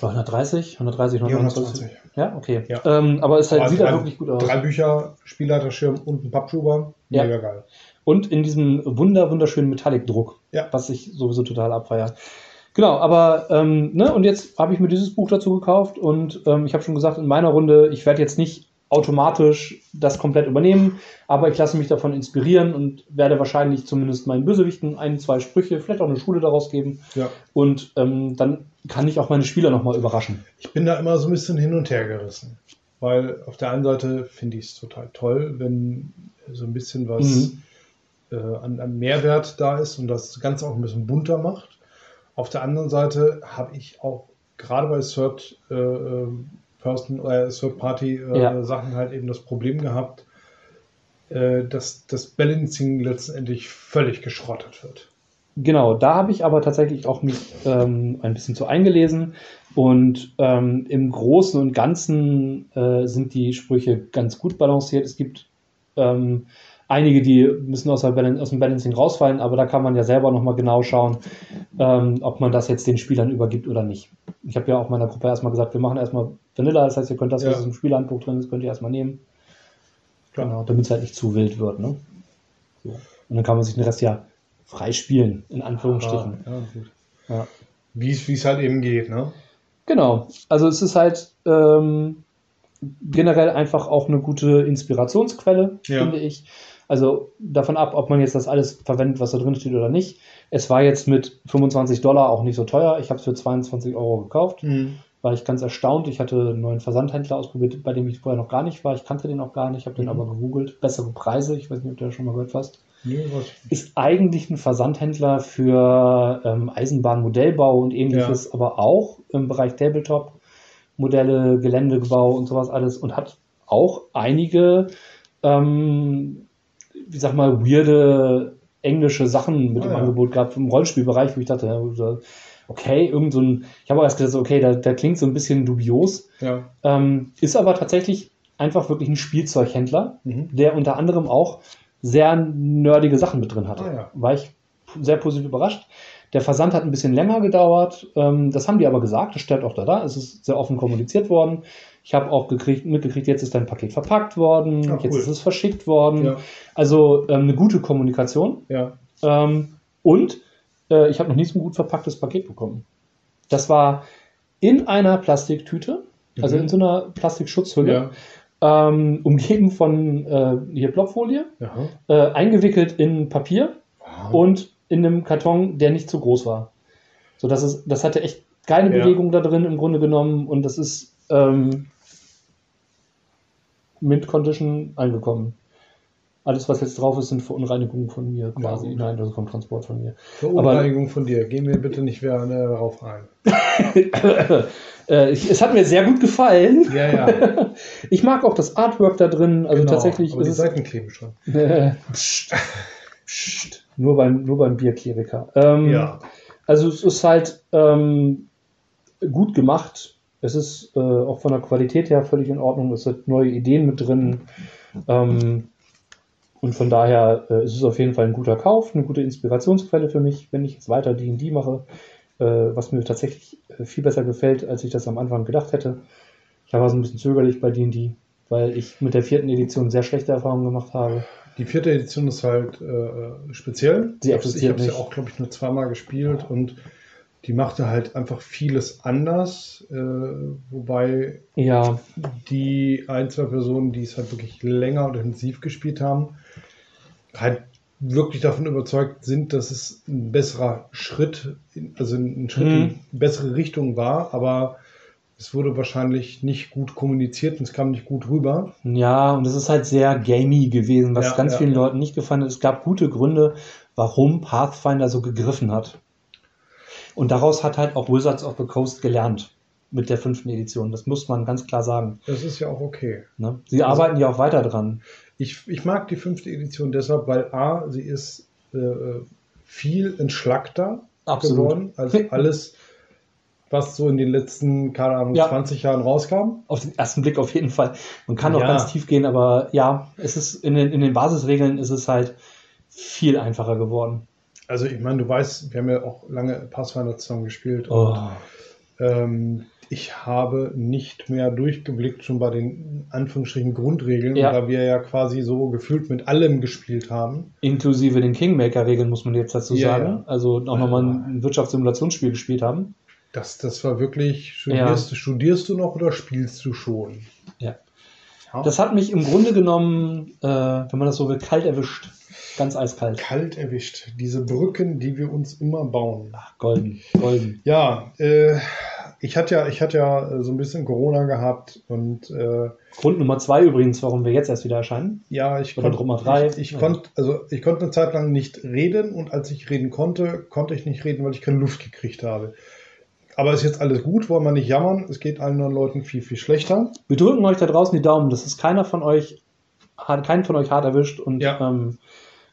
Speaker 2: Oder 130, 130,
Speaker 1: Die
Speaker 2: 129.
Speaker 1: 120.
Speaker 2: Ja, okay.
Speaker 1: Ja.
Speaker 2: Ähm, aber es halt,
Speaker 1: Aber
Speaker 2: sieht
Speaker 1: drei,
Speaker 2: halt wirklich gut aus.
Speaker 1: Drei Bücher, Spielleiterschirm und ein Pappschuber.
Speaker 2: Ja.
Speaker 1: Mega geil.
Speaker 2: Und in diesem wunder, wunderschönen Metallic-Druck,
Speaker 1: Ja.
Speaker 2: was ich sowieso total abfeiere. Genau, aber ähm, ne, und jetzt habe ich mir dieses Buch dazu gekauft und ähm, ich habe schon gesagt, in meiner Runde, ich werde jetzt nicht automatisch das komplett übernehmen, aber ich lasse mich davon inspirieren und werde wahrscheinlich zumindest meinen Bösewichten ein, zwei Sprüche, vielleicht auch eine Schule daraus geben
Speaker 1: Ja.
Speaker 2: und ähm, dann kann ich auch meine Spieler nochmal überraschen.
Speaker 1: Ich bin da immer so ein bisschen hin und her gerissen. Weil auf der einen Seite finde ich es total toll, wenn so ein bisschen was
Speaker 2: Mhm.
Speaker 1: äh, an, an Mehrwert da ist und das Ganze auch ein bisschen bunter macht. Auf der anderen Seite habe ich auch gerade bei Third äh, äh, Person oder Third Party äh,
Speaker 2: Ja.
Speaker 1: Sachen halt eben das Problem gehabt, äh, dass das Balancing letztendlich völlig geschrottet wird.
Speaker 2: Genau, da habe ich aber tatsächlich auch mich ähm, ein bisschen zu eingelesen und ähm, im Großen und Ganzen äh, sind die Sprüche ganz gut balanciert. Es gibt ähm, einige, die müssen aus, Balan aus dem Balancing rausfallen, aber da kann man ja selber nochmal genau schauen, ähm, ob man das jetzt den Spielern übergibt oder nicht. Ich habe ja auch meiner Gruppe erstmal gesagt, wir machen erstmal Vanilla, das heißt, ihr könnt das, was
Speaker 1: Ja.
Speaker 2: im Spielhandbuch drin ist, könnt ihr erstmal nehmen.
Speaker 1: Klar.
Speaker 2: Genau, damit es halt nicht zu wild wird. Ne? So. Und dann kann man sich den Rest ja freispielen, in Anführungsstrichen.
Speaker 1: Ah, ja, gut.
Speaker 2: Ja.
Speaker 1: Wie es halt eben geht, ne?
Speaker 2: Genau. Also es ist halt ähm, generell einfach auch eine gute Inspirationsquelle,
Speaker 1: Ja.
Speaker 2: finde ich. Also davon ab, ob man jetzt das alles verwendet, was da drin steht oder nicht. Es war jetzt mit 25 Dollar auch nicht so teuer. Ich habe es für 22 Euro gekauft. War ich ganz erstaunt. Ich hatte einen neuen Versandhändler ausprobiert, bei dem ich vorher noch gar nicht war. Ich kannte den auch gar nicht, habe den
Speaker 1: Mhm.
Speaker 2: aber gegoogelt. Bessere Preise. Ich weiß nicht, ob du das schon mal gehört hast.
Speaker 1: Nee,
Speaker 2: ist eigentlich ein Versandhändler für ähm, Eisenbahnmodellbau und ähnliches, aber auch im Bereich Tabletop, Modelle, Geländegebau und sowas alles und hat auch einige, ähm, wie sag mal, weirde englische Sachen mit
Speaker 1: Ah,
Speaker 2: im
Speaker 1: ja.
Speaker 2: Angebot gehabt im Rollenspielbereich, wo ich dachte, ja, okay, irgend so ein, ich habe auch erst gedacht, okay, der, der klingt so ein bisschen dubios,
Speaker 1: Ja.
Speaker 2: ähm, ist aber tatsächlich einfach wirklich ein Spielzeughändler,
Speaker 1: Mhm.
Speaker 2: der unter anderem auch sehr nerdige Sachen mit drin hatte.
Speaker 1: Ah, ja.
Speaker 2: War ich sehr positiv überrascht. Der Versand hat ein bisschen länger gedauert. Ähm, das haben die aber gesagt. Das stellt auch da da. Es ist sehr offen kommuniziert worden. Ich habe auch gekriegt, mitgekriegt, jetzt ist dein Paket verpackt worden.
Speaker 1: Ah,
Speaker 2: Jetzt
Speaker 1: cool.
Speaker 2: ist es verschickt worden.
Speaker 1: Ja.
Speaker 2: Also ähm, eine gute Kommunikation.
Speaker 1: Ja.
Speaker 2: Ähm, und äh, ich habe noch nie so ein gut verpacktes Paket bekommen. Das war in einer Plastiktüte, also
Speaker 1: Mhm.
Speaker 2: in so einer Plastikschutzhülle,
Speaker 1: Ja.
Speaker 2: ähm, umgeben von äh, hier Blockfolie, äh, eingewickelt in Papier
Speaker 1: Wow.
Speaker 2: und in einem Karton, der nicht zu groß war. So, das, ist, das hatte echt keine
Speaker 1: Ja.
Speaker 2: Bewegung da drin im Grunde genommen und das ist ähm, Mint Condition angekommen. Alles, was jetzt drauf ist, sind Verunreinigungen von mir quasi.
Speaker 1: gut.
Speaker 2: Nein, also vom Transport von mir.
Speaker 1: Verunreinigung von dir. Gehen wir bitte nicht mehr darauf ein.
Speaker 2: es hat mir sehr gut gefallen.
Speaker 1: Ja, ja.
Speaker 2: Ich mag auch das Artwork da drin. Also
Speaker 1: Genau.
Speaker 2: tatsächlich
Speaker 1: Aber die Seiten kleben schon.
Speaker 2: pst, pst, nur beim, nur beim Bierkleriker. Ähm,
Speaker 1: Ja.
Speaker 2: Also es ist halt ähm, gut gemacht. Es ist äh, auch von der Qualität her völlig in Ordnung. Es sind neue Ideen mit drin. Ähm, und von daher äh, ist es auf jeden Fall ein guter Kauf, eine gute Inspirationsquelle für mich, wenn ich jetzt weiter D&D mache, äh, was mir tatsächlich äh, viel besser gefällt, als ich das am Anfang gedacht hätte. Ich war so ein bisschen zögerlich bei D&D, weil ich mit der vierten Edition sehr schlechte Erfahrungen gemacht habe.
Speaker 1: Die vierte Edition ist halt äh, speziell.
Speaker 2: Sie
Speaker 1: ich habe
Speaker 2: existiert
Speaker 1: sie auch, glaube ich, nur zweimal gespielt und die machte halt einfach vieles anders. Äh, wobei
Speaker 2: Ja,
Speaker 1: die ein, zwei Personen, die es halt wirklich länger und intensiv gespielt haben, halt wirklich davon überzeugt sind, dass es ein besserer Schritt, also ein Schritt
Speaker 2: Mhm.
Speaker 1: in eine bessere Richtung war, aber es wurde wahrscheinlich nicht gut kommuniziert und es kam nicht gut rüber.
Speaker 2: Ja, und es ist halt sehr gamey gewesen, was
Speaker 1: Ja,
Speaker 2: ganz
Speaker 1: ja,
Speaker 2: vielen. Leuten nicht gefallen hat. Es gab gute Gründe, warum Pathfinder so gegriffen hat. Und daraus hat halt auch Wizards of the Coast gelernt mit der fünften Edition. Das muss man ganz klar sagen.
Speaker 1: Das ist ja auch okay.
Speaker 2: Ne? Sie arbeiten ja auch weiter dran.
Speaker 1: Ich, ich mag die fünfte Edition deshalb, weil A, sie ist äh, viel entschlackter
Speaker 2: Absolut.
Speaker 1: geworden als alles, was so in den letzten, keine Ahnung,
Speaker 2: Ja.
Speaker 1: 20 Jahren rauskam.
Speaker 2: Auf den ersten Blick auf jeden Fall. Man kann auch
Speaker 1: Ja.
Speaker 2: ganz tief gehen, aber ja, es ist in den, in den Basisregeln ist es halt viel einfacher geworden.
Speaker 1: Also ich meine, du weißt, wir haben ja auch lange Pathfinder zusammen gespielt
Speaker 2: Oh.
Speaker 1: und ähm, ich habe nicht mehr durchgeblickt, schon bei den Anführungsstrichen Grundregeln,
Speaker 2: Ja.
Speaker 1: da wir ja quasi so gefühlt mit allem gespielt haben.
Speaker 2: Inklusive den Kingmaker-Regeln, muss man jetzt dazu
Speaker 1: Ja,
Speaker 2: sagen.
Speaker 1: ja.
Speaker 2: Also auch nochmal ein Wirtschaftssimulationsspiel gespielt haben.
Speaker 1: Das, das war wirklich, studierst, studierst du noch oder spielst du schon?
Speaker 2: Ja.
Speaker 1: Ja.
Speaker 2: Das hat mich im Grunde genommen, äh, wenn man das so will, kalt erwischt. Ganz eiskalt.
Speaker 1: kalt erwischt. Diese Brücken, die wir uns immer bauen.
Speaker 2: Ach, golden, golden.
Speaker 1: Ja, äh, ich hatte ja, ich hatte ja äh, so ein bisschen Corona gehabt und äh,
Speaker 2: Grund Nummer zwei übrigens, warum wir jetzt erst wieder erscheinen.
Speaker 1: ja, ich
Speaker 2: Oder
Speaker 1: konnte,
Speaker 2: Nummer drei.
Speaker 1: ich, ich
Speaker 2: Ja.
Speaker 1: konnte, also ich konnte eine Zeit lang nicht reden und als ich reden konnte, konnte ich nicht reden, weil ich keine Luft gekriegt habe. Aber ist jetzt alles gut, wollen wir nicht jammern. Es geht allen anderen Leuten viel, viel schlechter.
Speaker 2: Wir drücken euch da draußen die Daumen, dass es keiner von euch, hat keinen von euch hart erwischt und
Speaker 1: Ja.
Speaker 2: ähm,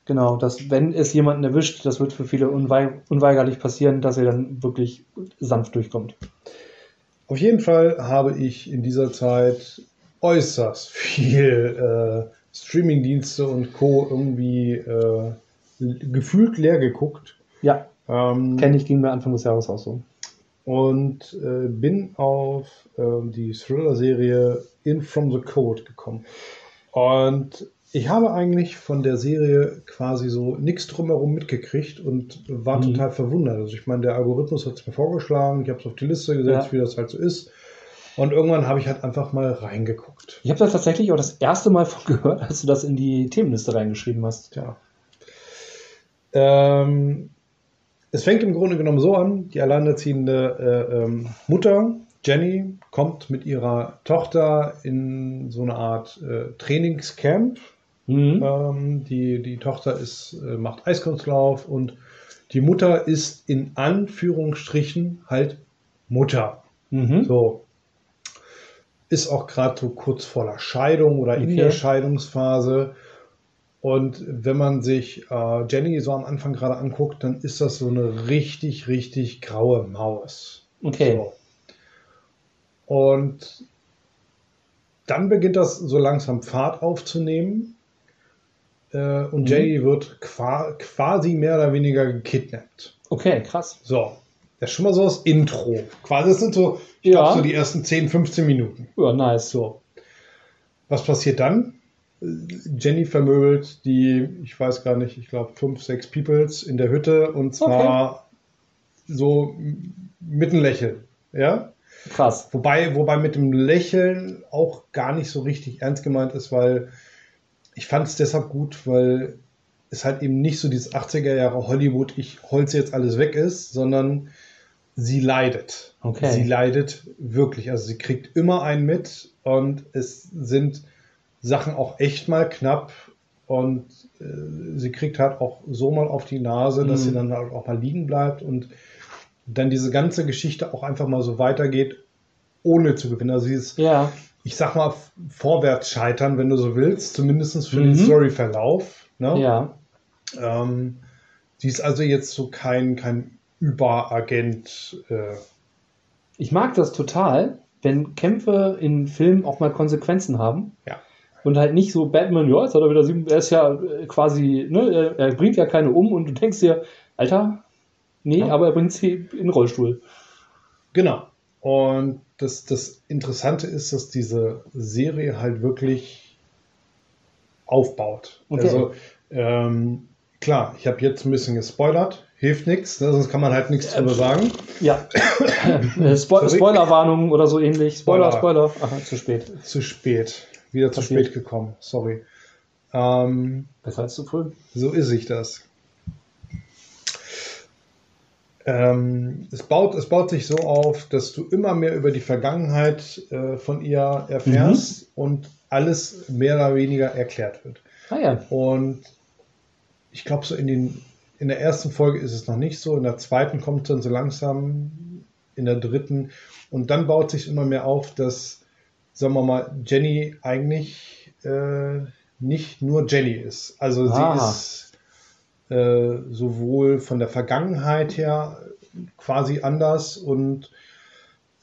Speaker 2: genau, dass wenn es jemanden erwischt, das wird für viele unwei unweigerlich passieren, dass ihr dann wirklich sanft durchkommt.
Speaker 1: Auf jeden Fall habe ich in dieser Zeit äußerst viel äh, Streamingdienste und Co. irgendwie äh, gefühlt leer geguckt.
Speaker 2: Ja,
Speaker 1: Ähm,
Speaker 2: kenne ich, ging mir Anfang des Jahres auch so.
Speaker 1: und äh, bin auf ähm, die Thriller-Serie In From the Code gekommen. Und ich habe eigentlich von der Serie quasi so nichts drumherum mitgekriegt und war
Speaker 2: Mhm.
Speaker 1: total verwundert. Also ich meine, der Algorithmus hat es mir vorgeschlagen, ich habe es auf die Liste gesetzt,
Speaker 2: Ja.
Speaker 1: wie das halt so ist. Und irgendwann habe ich halt einfach mal reingeguckt.
Speaker 2: Ich habe da tatsächlich auch das erste Mal von gehört, als du das in die Themenliste reingeschrieben hast.
Speaker 1: Tja. Ähm, es fängt im Grunde genommen so an, die alleinerziehende äh, ähm, Mutter, Jenny, kommt mit ihrer Tochter in so eine Art äh, Trainingscamp.
Speaker 2: Mhm.
Speaker 1: Ähm, die, die Tochter ist, äh, macht Eiskunstlauf und die Mutter ist in Anführungsstrichen halt Mutter.
Speaker 2: Mhm.
Speaker 1: So. Ist auch gerade so kurz vor der Scheidung oder in
Speaker 2: Okay.
Speaker 1: der Scheidungsphase. Und wenn man sich äh, Jenny so am Anfang gerade anguckt, dann ist das so eine richtig, richtig graue Maus.
Speaker 2: Okay.
Speaker 1: So. Und dann beginnt das so langsam Fahrt aufzunehmen. Äh, und
Speaker 2: Mhm.
Speaker 1: Jenny wird qua quasi mehr oder weniger gekidnappt.
Speaker 2: Okay, krass.
Speaker 1: So, das ist schon mal so das Intro. Quasi, das sind so, ich
Speaker 2: Ja.
Speaker 1: glaube, so die ersten 10, 15 Minuten.
Speaker 2: Ja, nice.
Speaker 1: So. Was passiert dann? Jenny vermöbelt die, ich weiß gar nicht, ich glaube, fünf, sechs Peoples in der Hütte und zwar so mit einem Lächeln. Ja?
Speaker 2: Krass.
Speaker 1: Wobei, wobei mit dem Lächeln auch gar nicht so richtig ernst gemeint ist, weil ich fand es deshalb gut, weil es halt eben nicht so dieses 80er Jahre Hollywood, ich holze jetzt alles weg ist, sondern sie leidet.
Speaker 2: Okay.
Speaker 1: Sie leidet wirklich. Also sie kriegt immer einen mit und es sind Sachen auch echt mal knapp und äh, sie kriegt halt auch so mal auf die Nase, dass
Speaker 2: Mhm.
Speaker 1: sie dann halt auch mal liegen bleibt und dann diese ganze Geschichte auch einfach mal so weitergeht, ohne zu gewinnen. Also sie ist,
Speaker 2: Ja.
Speaker 1: Ich sag mal, vorwärts scheitern, wenn du so willst, zumindest für
Speaker 2: Mhm.
Speaker 1: den Storyverlauf. Ne?
Speaker 2: Ja.
Speaker 1: Ähm, sie ist also jetzt so kein, kein Überagent. Äh,
Speaker 2: Ich mag das total, wenn Kämpfe in Filmen auch mal Konsequenzen haben.
Speaker 1: Ja.
Speaker 2: Und halt nicht so Batman, ja, jetzt hat er wieder sieben, er ist ja äh, quasi, ne, er, er bringt ja keine um und du denkst dir, Alter, nee,
Speaker 1: Ja.
Speaker 2: aber er bringt sie in den Rollstuhl.
Speaker 1: Genau. Und das, das Interessante ist, dass diese Serie halt wirklich aufbaut.
Speaker 2: Okay.
Speaker 1: Also ähm, klar, ich habe jetzt ein bisschen gespoilert, hilft nichts, ne, sonst kann man halt nichts drüber sagen.
Speaker 2: Ja. Äh, Spo. Spoilerwarnung oder so ähnlich. Spoiler,
Speaker 1: Spoiler.
Speaker 2: Spoiler. Aha, zu spät.
Speaker 1: Zu spät, wieder zu
Speaker 2: Passiert.
Speaker 1: spät gekommen, sorry. Ähm,
Speaker 2: Besser als zu früh.
Speaker 1: so ist ich das. Ähm, es, baut, es baut sich so auf, dass du immer mehr über die Vergangenheit äh, von ihr erfährst und alles mehr oder weniger erklärt wird.
Speaker 2: Ah ja.
Speaker 1: Und ich glaube, so in, den, in der ersten Folge ist es noch nicht so, in der zweiten kommt es dann so langsam, in der dritten. Und dann baut sich immer mehr auf, dass, sagen wir mal, Jenny eigentlich äh, nicht nur Jenny ist. Also
Speaker 2: Ah.
Speaker 1: sie ist äh, sowohl von der Vergangenheit her quasi anders und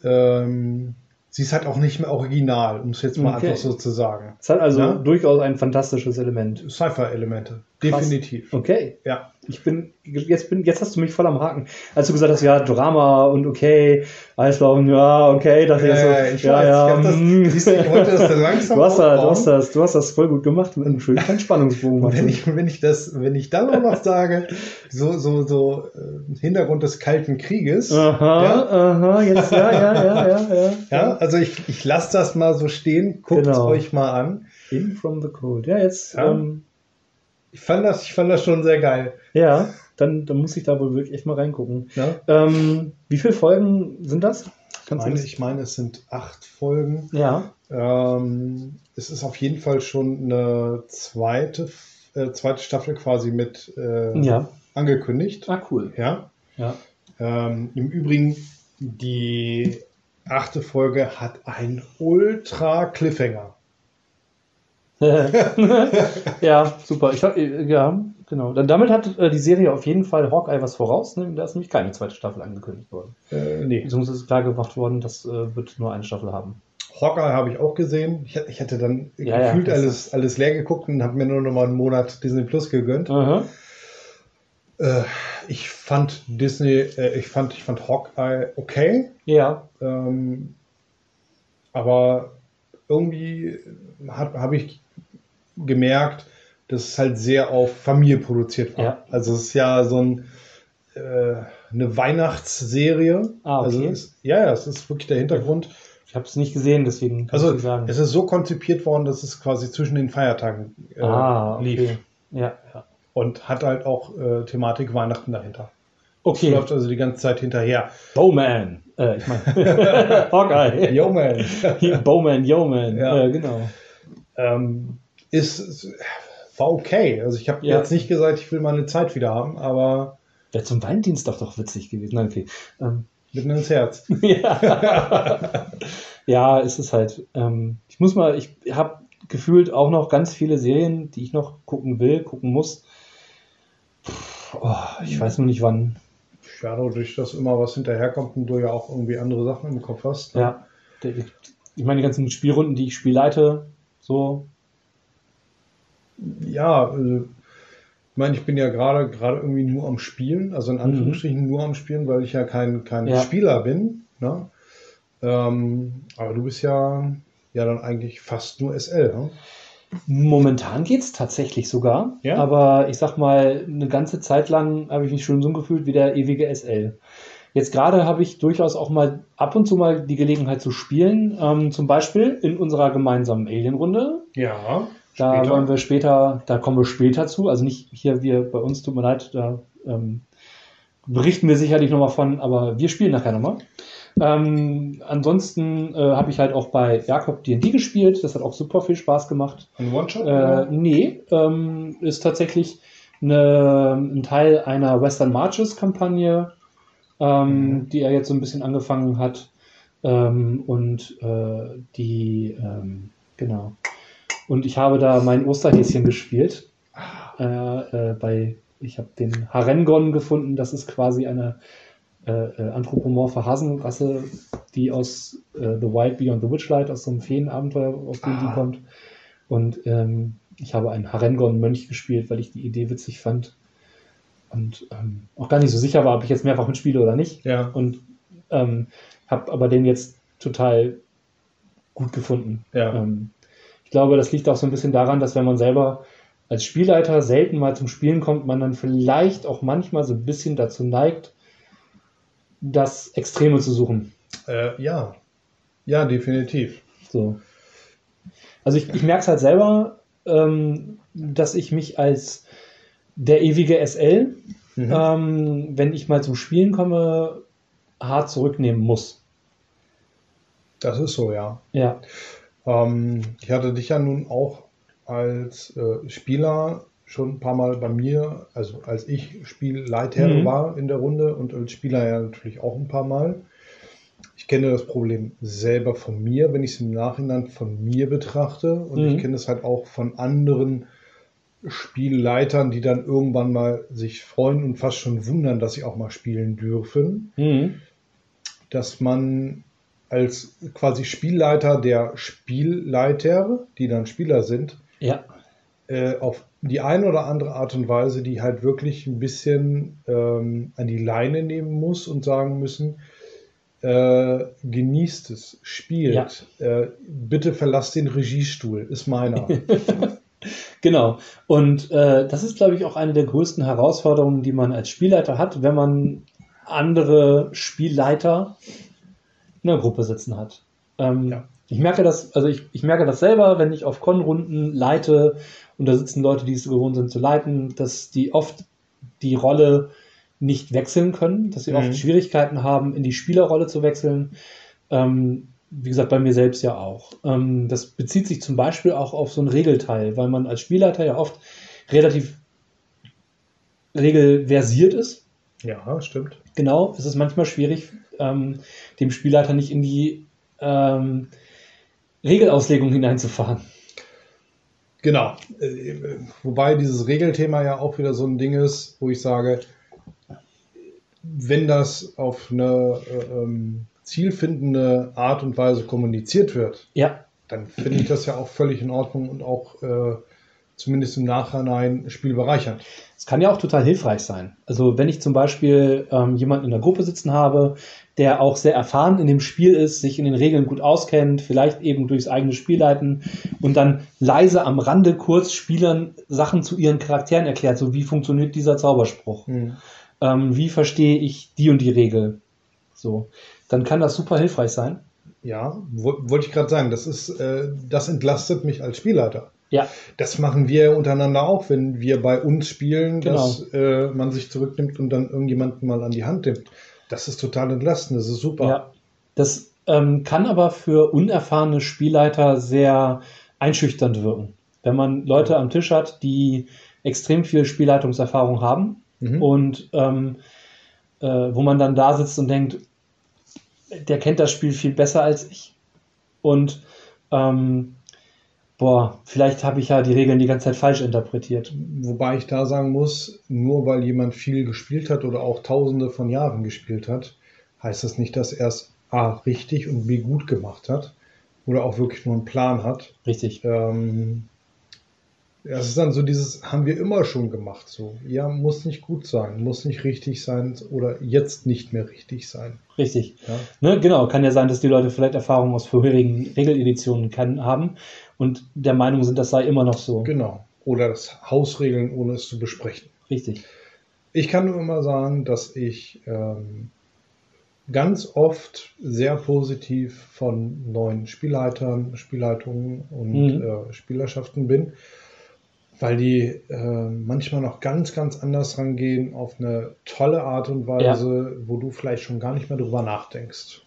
Speaker 1: ähm, sie ist halt auch nicht mehr original, um es jetzt mal
Speaker 2: Okay.
Speaker 1: einfach so zu sagen.
Speaker 2: Es hat also
Speaker 1: Ja.
Speaker 2: durchaus ein fantastisches Element.
Speaker 1: Sci-Fi-Elemente,
Speaker 2: Krass.
Speaker 1: definitiv.
Speaker 2: Okay.
Speaker 1: Ja.
Speaker 2: Ich bin, jetzt bin, jetzt hast du mich voll am Haken. Als du gesagt hast, ja, Drama und okay, Eislaufen, ja, okay, dachte ich
Speaker 1: Ja,
Speaker 2: so,
Speaker 1: ja, ich
Speaker 2: ja,
Speaker 1: weiß,
Speaker 2: ja,
Speaker 1: ich hab das- siehst du, ich wollte das langsam
Speaker 2: du hast, da, du,
Speaker 1: aufbauen.
Speaker 2: hast das, du hast das voll gut gemacht mit einem schönen kleinen Spannungsbogen.
Speaker 1: Und wenn ich, wenn ich das, wenn ich dann auch noch sage, so, so, so äh, Hintergrund des Kalten Krieges,
Speaker 2: Aha,
Speaker 1: ja,
Speaker 2: aha, jetzt, ja, ja, ja, ja, ja.
Speaker 1: ja, also ich, ich lasse das mal so stehen, guckt es
Speaker 2: Genau.
Speaker 1: euch mal an.
Speaker 2: In from the cold. Ja, jetzt,
Speaker 1: Ja.
Speaker 2: ähm,
Speaker 1: Ich fand das, ich fand das schon sehr geil.
Speaker 2: ja, dann, dann muss ich da wohl wirklich echt mal reingucken.
Speaker 1: Ne?
Speaker 2: Ähm, wie viele Folgen sind das?
Speaker 1: Ich
Speaker 2: Kannst
Speaker 1: meine, ich meine, es sind acht Folgen.
Speaker 2: Ja.
Speaker 1: Ähm, es ist auf jeden Fall schon eine zweite, äh, zweite Staffel quasi mit äh,
Speaker 2: Ja.
Speaker 1: angekündigt.
Speaker 2: Ah, cool.
Speaker 1: Ja.
Speaker 2: Ja.
Speaker 1: Ähm, Im Übrigen, die achte Folge hat einen ultra Cliffhanger.
Speaker 2: ja, super. Ich, äh, ja, genau. Dann, damit hat äh, die Serie auf jeden Fall Hawkeye was voraus. Ne? Da ist nämlich keine zweite Staffel angekündigt worden.
Speaker 1: Äh, nee.
Speaker 2: Beziehungsweise ist klar gemacht worden, das äh, wird nur eine Staffel haben.
Speaker 1: Hawkeye habe ich auch gesehen. Ich, ich hatte dann
Speaker 2: Ja, ja,
Speaker 1: gefühlt
Speaker 2: das-
Speaker 1: alles, alles leer geguckt und habe mir nur noch mal einen Monat Disney Plus gegönnt. Äh, ich fand Disney, äh, ich fand, ich fand Hawkeye okay.
Speaker 2: Ja,
Speaker 1: Ähm, aber irgendwie habe hab ich gemerkt, dass es halt sehr auf Familie produziert war.
Speaker 2: Ja.
Speaker 1: Also es ist ja so ein, äh, eine Weihnachtsserie.
Speaker 2: Ah, okay.
Speaker 1: also es, ja, ja, es ist wirklich der Hintergrund.
Speaker 2: ich habe es nicht gesehen, deswegen kann
Speaker 1: Also
Speaker 2: ich sagen.
Speaker 1: es ist so konzipiert worden, dass es quasi zwischen den Feiertagen äh,
Speaker 2: ah, okay.
Speaker 1: lief.
Speaker 2: Ja, ja.
Speaker 1: Und hat halt auch äh, Thematik Weihnachten dahinter.
Speaker 2: Okay,
Speaker 1: Läuft also die ganze Zeit hinterher.
Speaker 2: Bowman. Äh, ich meine, Hawkeye.
Speaker 1: Yo, man.
Speaker 2: Bowman, Yeoman.
Speaker 1: Ja.
Speaker 2: Äh, genau.
Speaker 1: ähm, ist, war okay. Also ich habe
Speaker 2: Ja.
Speaker 1: jetzt nicht gesagt, ich will meine Zeit wieder haben, aber
Speaker 2: Wäre zum Weindienst doch doch witzig gewesen. Nein, okay. Ähm,
Speaker 1: mitten ins Herz.
Speaker 2: ja. ja, es ist halt. Ähm, ich muss mal, ich habe gefühlt auch noch ganz viele Serien, die ich noch gucken will, gucken muss. Puh, Oh, ich weiß nur nicht wann.
Speaker 1: Ja, dadurch, dass immer was hinterherkommt und du ja auch irgendwie andere Sachen im Kopf hast. ne?
Speaker 2: Ja. Ich meine, die ganzen Spielrunden, die ich spielleite, so.
Speaker 1: Ja, äh, ich meine, ich bin ja gerade gerade irgendwie nur am Spielen, also in Anführungsstrichen nur am Spielen, weil ich ja kein, kein
Speaker 2: Mhm. Ja.
Speaker 1: Spieler bin. Ne? Ähm, aber du bist ja, ja dann eigentlich fast nur SL. Ne?
Speaker 2: Momentan geht's tatsächlich sogar.
Speaker 1: Ja?
Speaker 2: Aber ich sag mal, eine ganze Zeit lang habe ich mich schon so gefühlt wie der ewige SL. Jetzt gerade habe ich durchaus auch mal ab und zu mal die Gelegenheit zu spielen. Ähm, zum Beispiel in unserer gemeinsamen Alien-Runde.
Speaker 1: Ja.
Speaker 2: Da
Speaker 1: Später.
Speaker 2: wollen wir später, da kommen wir später zu. Also nicht hier wir bei uns, tut mir leid, da ähm, berichten wir sicherlich nochmal von, aber wir spielen nachher nochmal. Ähm, ansonsten äh, habe ich halt auch bei Jakob D&D gespielt. Das hat auch super viel Spaß gemacht.
Speaker 1: Ein One-Shot?
Speaker 2: Äh, nee, ähm, ist tatsächlich eine, ein Teil einer Western Marches Kampagne, ähm,
Speaker 1: Mhm.
Speaker 2: die er jetzt so ein bisschen angefangen hat. Ähm, und äh, die, ähm, genau. Und ich habe da mein Osterhäschen gespielt. Äh, äh, bei, ich habe den Harengon gefunden. Das ist quasi eine äh, äh, anthropomorphe Hasenrasse, die aus äh, The Wild Beyond the Witchlight, aus so einem Feenabenteuer, aus dem die
Speaker 1: Ah.
Speaker 2: kommt. Und ähm, ich habe einen Harengon-Mönch gespielt, weil ich die Idee witzig fand. Und ähm, auch gar nicht so sicher war, ob ich jetzt mehrfach mitspiele oder nicht.
Speaker 1: ja.
Speaker 2: Und ähm, habe aber den jetzt total gut gefunden.
Speaker 1: Ja.
Speaker 2: Ähm, ich glaube, das liegt auch so ein bisschen daran, dass wenn man selber als Spielleiter selten mal zum Spielen kommt, man dann vielleicht auch manchmal so ein bisschen dazu neigt, das Extreme zu suchen.
Speaker 1: Äh, ja. Ja, definitiv.
Speaker 2: So. Also ich, ich merke es halt selber, ähm, dass ich mich als der ewige SL mhm. ähm, wenn ich mal zum Spielen komme, hart zurücknehmen muss.
Speaker 1: Das ist so, ja.
Speaker 2: Ja.
Speaker 1: Ähm, ich hatte dich ja nun auch als äh, Spieler schon ein paar Mal bei mir, also als ich Spielleiter mhm. war in der Runde und als Spieler ja natürlich auch ein paar Mal. Ich kenne das Problem selber von mir, wenn ich es im Nachhinein von mir betrachte. Und mhm. ich kenne es halt auch von anderen Spielleitern, die dann irgendwann mal sich freuen und fast schon wundern, dass sie auch mal spielen dürfen. Mhm. Dass man als quasi Spielleiter der Spielleiter, die dann Spieler sind,
Speaker 2: ja.
Speaker 1: Äh, auf die eine oder andere Art und Weise, die halt wirklich ein bisschen ähm, an die Leine nehmen muss und sagen müssen, äh, genießt es, spielt, ja. äh, bitte verlasst den Regiestuhl, ist meiner.
Speaker 2: genau. Und äh, das ist, glaube ich, auch eine der größten Herausforderungen, die man als Spielleiter hat, wenn man andere Spielleiter in der Gruppe sitzen hat. Ähm, ja. Ich merke das, also ich, ich merke das selber, wenn ich auf Con-Runden leite und da sitzen Leute, die es gewohnt sind zu leiten, dass die oft die Rolle nicht wechseln können, dass sie mhm. oft Schwierigkeiten haben, in die Spielerrolle zu wechseln. Ähm, wie gesagt, bei mir selbst ja auch. Ähm, das bezieht sich zum Beispiel auch auf so einen Regelteil, weil man als Spielleiter ja oft relativ regelversiert ist.
Speaker 1: Ja, stimmt.
Speaker 2: Genau, es ist manchmal schwierig, ähm, dem Spielleiter nicht in die ähm, Regelauslegung hineinzufahren.
Speaker 1: Genau. Äh, wobei dieses Regelthema ja auch wieder so ein Ding ist, wo ich sage, wenn das auf eine äh, ähm, zielfindende Art und Weise kommuniziert wird,
Speaker 2: ja.
Speaker 1: dann finde ich das ja auch völlig in Ordnung und auch äh, zumindest im Nachhinein spielbereichernd.
Speaker 2: Es kann ja auch total hilfreich sein. Also wenn ich zum Beispiel ähm, jemanden in der Gruppe sitzen habe, der auch sehr erfahren in dem Spiel ist, sich in den Regeln gut auskennt, vielleicht eben durchs eigene Spiel leiten und dann leise am Rande kurz Spielern Sachen zu ihren Charakteren erklärt, so wie funktioniert dieser Zauberspruch, mhm. ähm, wie verstehe ich die und die Regel, so, dann kann das super hilfreich sein.
Speaker 1: Ja, wollte ich gerade sagen, das ist, äh, das entlastet mich als Spielleiter.
Speaker 2: Ja.
Speaker 1: Das machen wir untereinander auch, wenn wir bei uns spielen, genau. dass äh, man sich zurücknimmt und dann irgendjemanden mal an die Hand nimmt. Das ist total entlastend, das ist super.
Speaker 2: Ja. Das ähm, kann aber für unerfahrene Spielleiter sehr einschüchternd wirken. Wenn man Leute am Tisch hat, die extrem viel Spielleitungserfahrung haben mhm. und ähm, äh, wo man dann da sitzt und denkt, der kennt das Spiel viel besser als ich. Und ähm, boah, vielleicht habe ich ja die Regeln die ganze Zeit falsch interpretiert.
Speaker 1: Wobei ich da sagen muss, nur weil jemand viel gespielt hat oder auch tausende von Jahren gespielt hat, heißt das nicht, dass er es A richtig und B gut gemacht hat oder auch wirklich nur einen Plan hat.
Speaker 2: Richtig.
Speaker 1: Ähm, das ist dann so dieses, haben wir immer schon gemacht so. Ja, muss nicht gut sein, muss nicht richtig sein oder jetzt nicht mehr richtig sein.
Speaker 2: Richtig. Ja? Ne, genau, kann ja sein, dass die Leute vielleicht Erfahrungen aus vorherigen Regeleditionen kennen, haben und der Meinung sind, das sei immer noch so.
Speaker 1: Genau. Oder das Hausregeln, ohne es zu besprechen.
Speaker 2: Richtig.
Speaker 1: Ich kann nur immer sagen, dass ich ähm, ganz oft sehr positiv von neuen Spielleitern, Spielleitungen und mhm. äh, Spielerschaften bin, weil die äh, manchmal noch ganz, ganz anders rangehen auf eine tolle Art und Weise, ja. wo du vielleicht schon gar nicht mehr drüber nachdenkst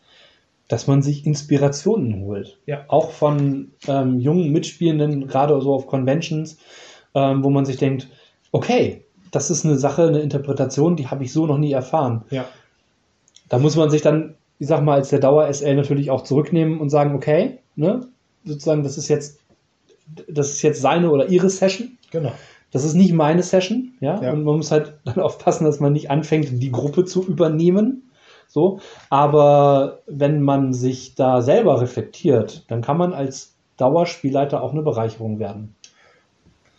Speaker 2: dass man sich Inspirationen holt.
Speaker 1: Ja.
Speaker 2: Auch von ähm, jungen Mitspielenden, gerade so auf Conventions, ähm, wo man sich denkt, okay, das ist eine Sache, eine Interpretation, die habe ich so noch nie erfahren.
Speaker 1: Ja.
Speaker 2: Da muss man sich dann, ich sag mal, als der Dauer-SL natürlich auch zurücknehmen und sagen, okay, ne, sozusagen, das ist jetzt, das ist jetzt seine oder ihre Session.
Speaker 1: Genau.
Speaker 2: Das ist nicht meine Session, ja? ja. Und man muss halt dann aufpassen, dass man nicht anfängt, die Gruppe zu übernehmen, so, aber wenn man sich da selber reflektiert, dann kann man als Dauerspielleiter auch eine Bereicherung werden.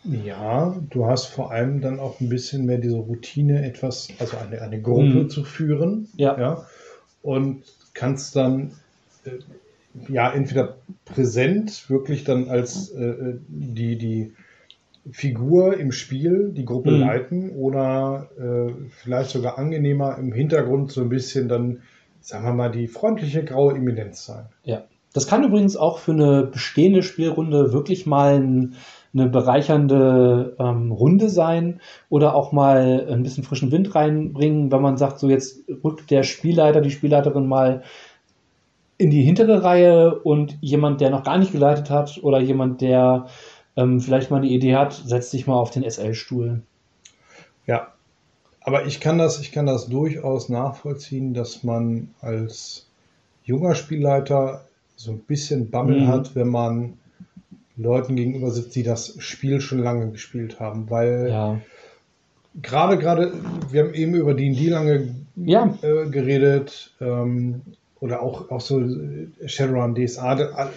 Speaker 1: Ja, du hast vor allem dann auch ein bisschen mehr diese Routine, etwas, also eine, eine Gruppe mhm. zu führen.
Speaker 2: Ja.
Speaker 1: ja. Und kannst dann äh, ja entweder präsent wirklich dann als äh, äh die, die Figur im Spiel die Gruppe mhm. leiten oder äh, vielleicht sogar angenehmer im Hintergrund so ein bisschen dann, sagen wir mal, die freundliche graue Eminenz sein.
Speaker 2: Ja. Das kann übrigens auch für eine bestehende Spielrunde wirklich mal ein eine bereichernde ähm, Runde sein oder auch mal ein bisschen frischen Wind reinbringen, wenn man sagt, so jetzt rückt der Spielleiter, die Spielleiterin mal in die hintere Reihe und jemand, der noch gar nicht geleitet hat oder jemand, der ähm, vielleicht mal eine Idee hat, setzt sich mal auf den SL-Stuhl.
Speaker 1: Ja, aber ich kann das, ich kann das durchaus nachvollziehen, dass man als junger Spielleiter so ein bisschen Bammel mhm. hat, wenn man Leuten gegenüber sitzt, die das Spiel schon lange gespielt haben, weil ja. gerade gerade wir haben eben über D&D lange ja. äh, geredet ähm, oder auch, auch so Shadowrun, DSA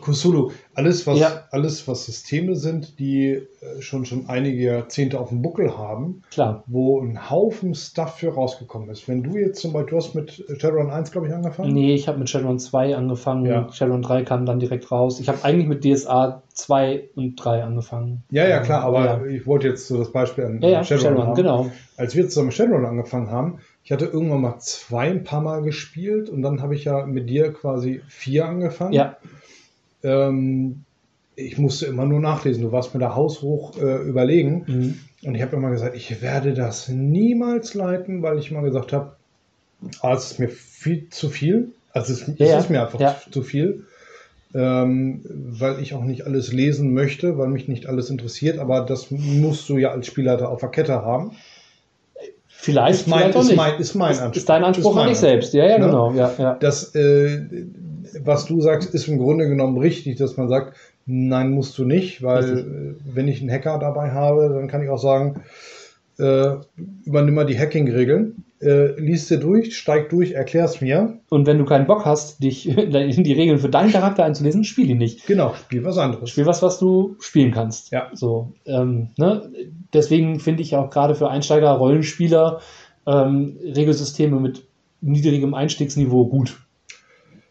Speaker 1: Kusulu, alles was, ja. alles was Systeme sind, die äh, schon, schon einige Jahrzehnte auf dem Buckel haben,
Speaker 2: Klar.
Speaker 1: wo ein Haufen Stuff für rausgekommen ist. Wenn du jetzt zum Beispiel, du hast mit Shadowrun 1, glaube ich, angefangen?
Speaker 2: Nee, ich habe mit Shadowrun 2 angefangen, ja. Shadowrun 3 kam dann direkt raus. Ich habe eigentlich mit DSA 2 und 3 angefangen.
Speaker 1: Ja, ja, klar, aber ja. ich wollte jetzt so das Beispiel
Speaker 2: an ja, Shadowrun, Shadowrun haben. genau.
Speaker 1: Als wir zusammen Shadowrun angefangen haben, ich hatte irgendwann mal zwei ein paar Mal gespielt und dann habe ich ja mit dir quasi vier angefangen.
Speaker 2: Ja.
Speaker 1: Ähm, ich musste immer nur nachlesen. Du warst mir da haushoch äh, überlegen. Mhm. Und ich habe immer gesagt, ich werde das niemals leiten, weil ich immer gesagt habe, ah, es ist mir viel zu viel. Also es, ja, es ist mir einfach ja. zu, viel. Ähm, weil ich auch nicht alles lesen möchte, weil mich nicht alles interessiert. Aber das musst du ja als Spielleiter auf der Kette haben.
Speaker 2: Vielleicht,
Speaker 1: ist mein,
Speaker 2: vielleicht
Speaker 1: ist. Mein, ist mein Anspruch.
Speaker 2: Ist dein Anspruch an dich selbst. Ja, ja, ne? genau. Ja, ja.
Speaker 1: Das, äh, was du sagst, ist im Grunde genommen richtig, dass man sagt, nein, musst du nicht, weil richtig. Äh, wenn ich einen Hacker dabei habe, dann kann ich auch sagen, äh, übernimm mal die Hacking-Regeln, äh, liest dir durch, steig durch, erklär's mir.
Speaker 2: Und wenn du keinen Bock hast, dich in die Regeln für deinen Charakter einzulesen, spiel die nicht.
Speaker 1: Genau, spiel was anderes.
Speaker 2: Spiel was, was du spielen kannst.
Speaker 1: Ja.
Speaker 2: So, ähm, ne? Deswegen finde ich auch gerade für Einsteiger, Rollenspieler ähm, Regelsysteme mit niedrigem Einstiegsniveau gut.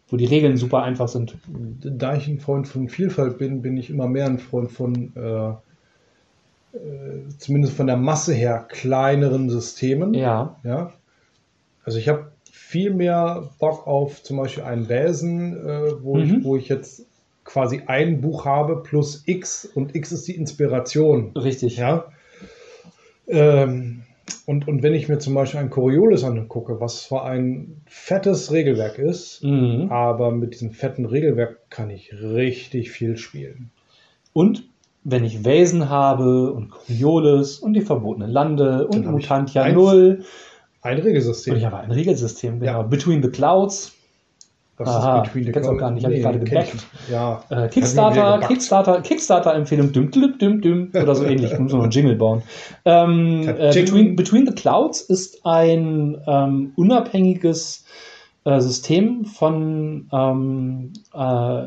Speaker 2: Wo die Regeln super einfach sind.
Speaker 1: Da ich ein Freund von Vielfalt bin, bin ich immer mehr ein Freund von äh, äh, zumindest von der Masse her kleineren Systemen.
Speaker 2: Ja.
Speaker 1: ja? Also ich habe viel mehr Bock auf zum Beispiel einen Bäsen, äh, wo, mhm. ich, wo ich jetzt quasi ein Buch habe plus X und X ist die Inspiration.
Speaker 2: Richtig.
Speaker 1: Ja. Ähm, und, und wenn ich mir zum Beispiel ein Coriolis angucke, was zwar ein fettes Regelwerk ist, mhm. aber mit diesem fetten Regelwerk kann ich richtig viel spielen.
Speaker 2: Und wenn ich Wesen habe und Coriolis und die verbotenen Lande und Mutantia Null.
Speaker 1: Ein Regelsystem.
Speaker 2: Und ich habe ein Regelsystem, genau. Ja. Between the Clouds.
Speaker 1: Was Aha, ist Between the
Speaker 2: Clouds? auch gar nicht, habe nee, ich gerade gebackt.
Speaker 1: Ja.
Speaker 2: Äh, Kickstarter, Kickstarter, Kickstarter-Empfehlung, düm, düm, düm, düm, oder so ähnlich. Ich muss noch einen Jingle bauen. Ähm, äh, Between, Between the Clouds ist ein ähm, unabhängiges äh, System von ähm, äh,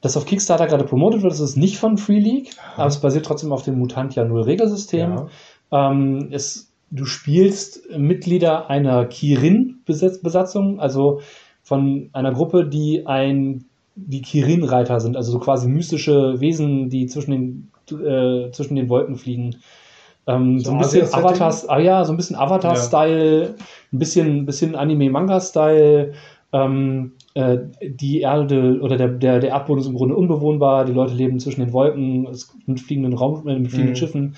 Speaker 2: das auf Kickstarter gerade promotet wird, das ist nicht von Free League, aber es basiert trotzdem auf dem Mutantia Null Regelsystem. Ja. Ähm, es, du spielst Mitglieder einer Kirin-Besatzung, also von einer Gruppe, die ein die Kirin-Reiter sind, also so quasi mystische Wesen, die zwischen den, äh, zwischen den Wolken fliegen. Ähm, so, so, ein bisschen Avatar, ah ja, so ein bisschen Avatar-Style, ja. ein bisschen, bisschen Anime-Manga-Style. Ähm, äh, die Erde oder der, der, der Erdboden ist im Grunde unbewohnbar, die Leute leben zwischen den Wolken, mit fliegenden Raum, äh, mit fliegenden mhm. Schiffen.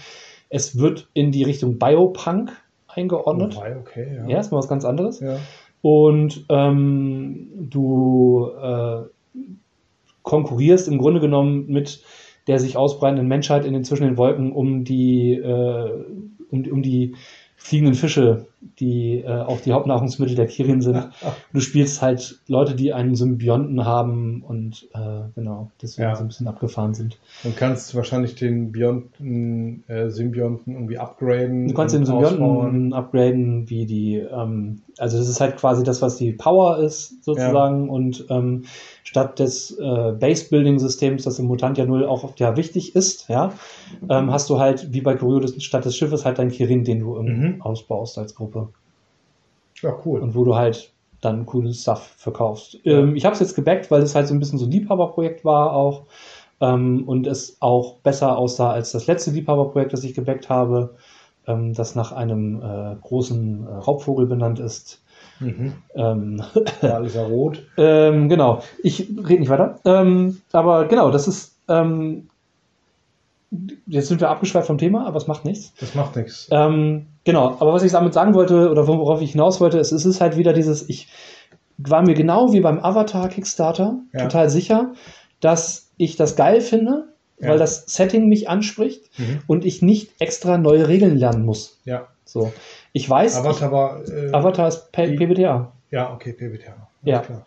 Speaker 2: Es wird in die Richtung Biopunk eingeordnet.
Speaker 1: Oh, okay,
Speaker 2: ja. ja, ist mal was ganz anderes.
Speaker 1: Ja.
Speaker 2: Und ähm, du äh, konkurrierst im Grunde genommen mit der sich ausbreitenden Menschheit in den zwischen den Wolken um die, äh, um, um die fliegenden Fische, die äh, auch die Hauptnahrungsmittel der Kirin sind. Du spielst halt Leute, die einen Symbionten haben und äh, genau, deswegen ja. so ein bisschen abgefahren sind.
Speaker 1: Du kannst wahrscheinlich den Bionten, äh, Symbionten irgendwie upgraden.
Speaker 2: Du kannst den Symbionten ausbauen. upgraden, wie die, ähm, also das ist halt quasi das, was die Power ist, sozusagen. Ja. Und ähm, statt des äh, Base-Building-Systems, das im Mutant ja null auch ja wichtig ist, ja, ähm, hast du halt, wie bei Coriolis, statt des Schiffes halt deinen Kirin, den du mhm. ausbaust als Gruppe.
Speaker 1: Ja, cool.
Speaker 2: Und wo du halt dann coolen Stuff verkaufst. Ähm, ich habe es jetzt gebackt, weil es halt so ein bisschen so ein Liebhaberprojekt war auch ähm, und es auch besser aussah als das letzte Liebhaberprojekt, das ich gebackt habe, ähm, das nach einem äh, großen äh, Raubvogel benannt ist.
Speaker 1: Mhm. Ähm, alles ja rot.
Speaker 2: ähm, genau. Ich rede nicht weiter. Ähm, aber genau, das ist ähm, jetzt sind wir abgeschweift vom Thema, aber es macht nichts.
Speaker 1: Das macht nichts.
Speaker 2: Ähm, genau, aber was ich damit sagen wollte oder worauf ich hinaus wollte, ist, es ist halt wieder dieses, ich war mir genau wie beim Avatar Kickstarter
Speaker 1: Ja.
Speaker 2: total sicher, dass ich das geil finde,
Speaker 1: Ja.
Speaker 2: weil das Setting mich anspricht
Speaker 1: Mhm.
Speaker 2: und ich nicht extra neue Regeln lernen muss.
Speaker 1: Ja.
Speaker 2: So. Ich weiß,
Speaker 1: Avatar war. Äh,
Speaker 2: ich, Avatar ist P PBTA.
Speaker 1: Ja, okay, PBTA.
Speaker 2: Ja.
Speaker 1: Klar.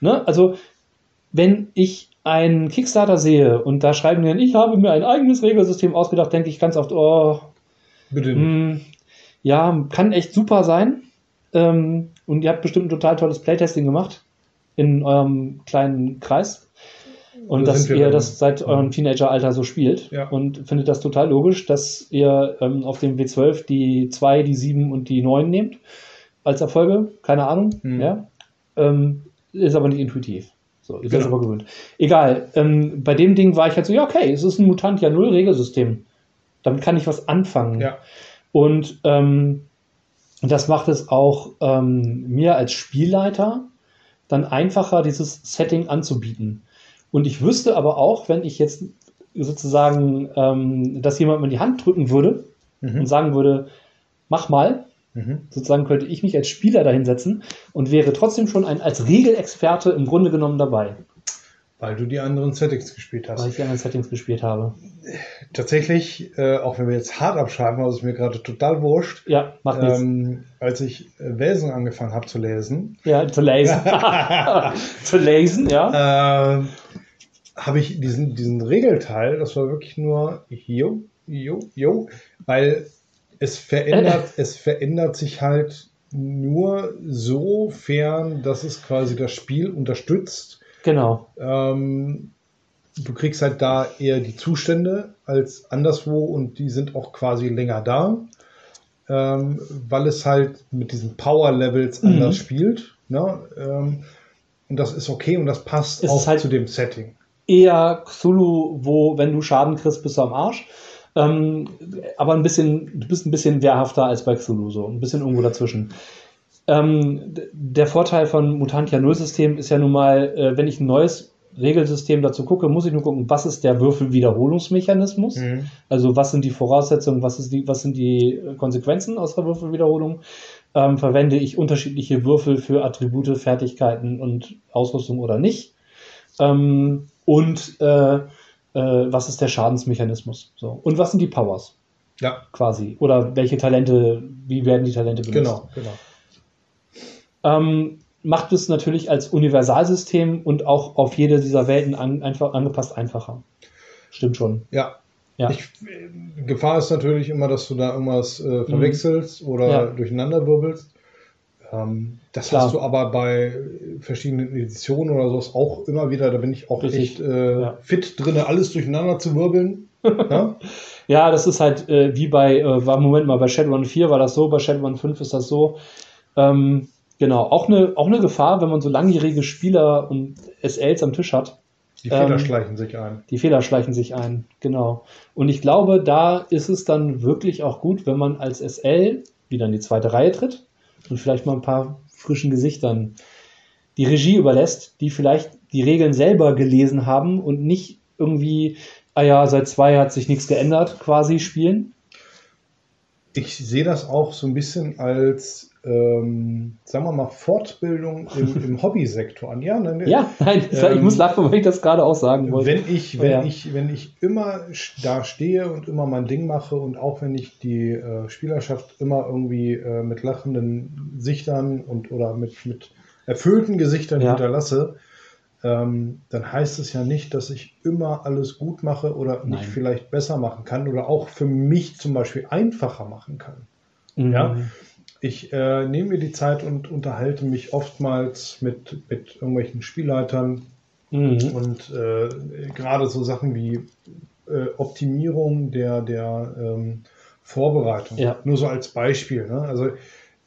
Speaker 2: Ne? Also, wenn ich einen Kickstarter sehe und da schreiben die dann, ich habe mir ein eigenes Regelsystem ausgedacht, denke ich ganz oft, oh,
Speaker 1: Bitte nicht.
Speaker 2: Mm, Ja, kann echt super sein. Ähm, und ihr habt bestimmt ein total tolles Playtesting gemacht in eurem kleinen Kreis. Und
Speaker 1: Da
Speaker 2: dass ihr
Speaker 1: dann.
Speaker 2: das seit eurem Teenageralter so spielt.
Speaker 1: Ja.
Speaker 2: Und findet das total logisch, dass ihr ähm, auf dem W12 die 2, die 7 und die 9 nehmt als Erfolge. Keine Ahnung.
Speaker 1: Mhm.
Speaker 2: Ja. Ähm, ist aber nicht intuitiv. So, ihr seid
Speaker 1: Genau.
Speaker 2: aber gewöhnt. Egal. Ähm, bei dem Ding war ich halt so, ja, okay, es ist ein Mutantia Null Regelsystem. Damit kann ich was anfangen.
Speaker 1: Ja.
Speaker 2: Und ähm, das macht es auch ähm, mir als Spielleiter dann einfacher, dieses Setting anzubieten. Und ich wüsste aber auch, wenn ich jetzt sozusagen ähm, das jemandem in die Hand drücken würde und
Speaker 1: Mhm.
Speaker 2: sagen würde, mach mal,
Speaker 1: Mhm.
Speaker 2: sozusagen könnte ich mich als Spieler dahinsetzen und wäre trotzdem schon ein als Regelexperte im Grunde genommen dabei,
Speaker 1: Weil du die anderen Settings gespielt hast.
Speaker 2: weil ich die anderen Settings gespielt habe.
Speaker 1: Tatsächlich, äh, auch wenn wir jetzt hart abschreiben, es ist mir gerade total wurscht.
Speaker 2: Ja, macht nichts.
Speaker 1: Ähm, als ich äh, Welsen angefangen habe zu lesen,
Speaker 2: Ja, zu lesen. zu lesen, ja.
Speaker 1: äh, habe ich diesen, diesen Regelteil, das war wirklich nur jo, jo, jo, weil es verändert, es verändert sich halt nur sofern, dass es quasi das Spiel unterstützt.
Speaker 2: Genau.
Speaker 1: Ähm, du kriegst halt da eher die Zustände als anderswo und die sind auch quasi länger da, ähm, weil es halt mit diesen Power-Levels
Speaker 2: Mhm.
Speaker 1: anders spielt. Ne? Ähm, und das ist okay und das passt
Speaker 2: Es
Speaker 1: auch
Speaker 2: halt-
Speaker 1: zu dem Setting.
Speaker 2: Eher Cthulhu, wo, wenn du Schaden kriegst, bist du am Arsch. Ähm, aber ein bisschen, du bist ein bisschen wehrhafter als bei Cthulhu, so ein bisschen irgendwo dazwischen. Ähm, der Vorteil von Mutantia Null-System ist ja nun mal, äh, wenn ich ein neues Regelsystem dazu gucke, muss ich nur gucken, was ist der Würfelwiederholungsmechanismus?
Speaker 1: Mhm.
Speaker 2: Also was sind die Voraussetzungen, was, ist die, was sind die äh, Konsequenzen aus der Würfelwiederholung? Ähm, verwende ich unterschiedliche Würfel für Attribute, Fertigkeiten und Ausrüstung oder nicht? Ähm, und äh, äh, was ist der Schadensmechanismus? So. Und was sind die Powers
Speaker 1: Ja,
Speaker 2: quasi? Oder welche Talente, wie werden die Talente benutzt?
Speaker 1: genau, genau.
Speaker 2: Ähm, macht es natürlich als Universalsystem und auch auf jede dieser Welten an, einfach angepasst einfacher. Stimmt schon.
Speaker 1: Ja.
Speaker 2: Ja.
Speaker 1: Ich, äh, Gefahr ist natürlich immer, dass du da irgendwas äh, verwechselst oder
Speaker 2: Mhm. Ja.
Speaker 1: durcheinander wirbelst. Ähm, das
Speaker 2: Klar.
Speaker 1: hast du aber bei verschiedenen Editionen oder so auch immer wieder. Da bin ich auch
Speaker 2: Richtig.
Speaker 1: echt äh,
Speaker 2: Ja.
Speaker 1: fit drin, alles durcheinander zu wirbeln. ja?
Speaker 2: Ja, das ist halt äh, wie bei, äh, war Moment mal, bei Shadowrun 4 war das so, bei Shadowrun 5 ist das so. Ähm, genau, auch eine, auch eine Gefahr, wenn man so langjährige Spieler und SLs am Tisch hat.
Speaker 1: Die
Speaker 2: Ähm,
Speaker 1: Fehler schleichen sich ein.
Speaker 2: Die Fehler schleichen sich ein, genau. Und ich glaube, da ist es dann wirklich auch gut, wenn man als SL wieder in die zweite Reihe tritt und vielleicht mal ein paar frischen Gesichtern die Regie überlässt, die vielleicht die Regeln selber gelesen haben und nicht irgendwie, ah ja, seit zwei hat sich nichts geändert, quasi spielen.
Speaker 1: Ich sehe das auch so ein bisschen als, ähm, sagen wir mal, Fortbildung im, im Hobbysektor an. Ja, ne,
Speaker 2: Ja, nein, ich
Speaker 1: Ähm,
Speaker 2: muss lachen, weil ich das gerade auch sagen wollte.
Speaker 1: Wenn ich, wenn
Speaker 2: Ja.
Speaker 1: ich, wenn ich immer da stehe und immer mein Ding mache und auch wenn ich die äh, Spielerschaft immer irgendwie äh, mit lachenden Gesichtern und oder mit, mit erfüllten Gesichtern
Speaker 2: Ja.
Speaker 1: hinterlasse, ähm, dann heißt es ja nicht, dass ich immer alles gut mache oder
Speaker 2: Nein.
Speaker 1: nicht vielleicht besser machen kann oder auch für mich zum Beispiel einfacher machen kann.
Speaker 2: Mhm.
Speaker 1: ja. Ich äh, nehme mir die Zeit und unterhalte mich oftmals mit, mit irgendwelchen Spielleitern,
Speaker 2: Mhm.
Speaker 1: und äh, gerade so Sachen wie äh, Optimierung der, der ähm, Vorbereitung.
Speaker 2: Ja.
Speaker 1: Nur so als Beispiel. Ne? Also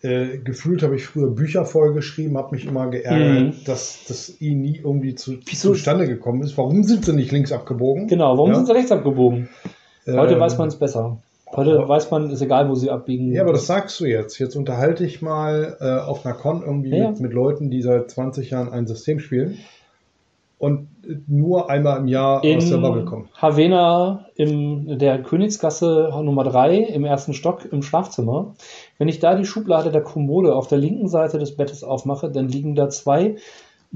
Speaker 1: äh, gefühlt habe ich früher Bücher vollgeschrieben, habe mich immer geärgert,
Speaker 2: Mhm.
Speaker 1: dass das I nie irgendwie zu,
Speaker 2: Wieso?
Speaker 1: zustande gekommen ist. Warum sind sie nicht links abgebogen?
Speaker 2: Genau, warum
Speaker 1: Ja.
Speaker 2: sind sie rechts abgebogen? Heute
Speaker 1: Ähm,
Speaker 2: weiß man es besser. Heute
Speaker 1: aber-
Speaker 2: weiß man, ist egal, wo sie abbiegen.
Speaker 1: Ja, aber das sagst du jetzt. Jetzt unterhalte ich mal äh, auf einer Con irgendwie
Speaker 2: Ja.
Speaker 1: mit, mit Leuten, die seit 20 Jahren ein System spielen. Und nur einmal im Jahr
Speaker 2: in
Speaker 1: aus der Bubble kommen.
Speaker 2: Havena in der Königsgasse Nummer 3 im ersten Stock im Schlafzimmer. Wenn ich da die Schublade der Kommode auf der linken Seite des Bettes aufmache, dann liegen da zwei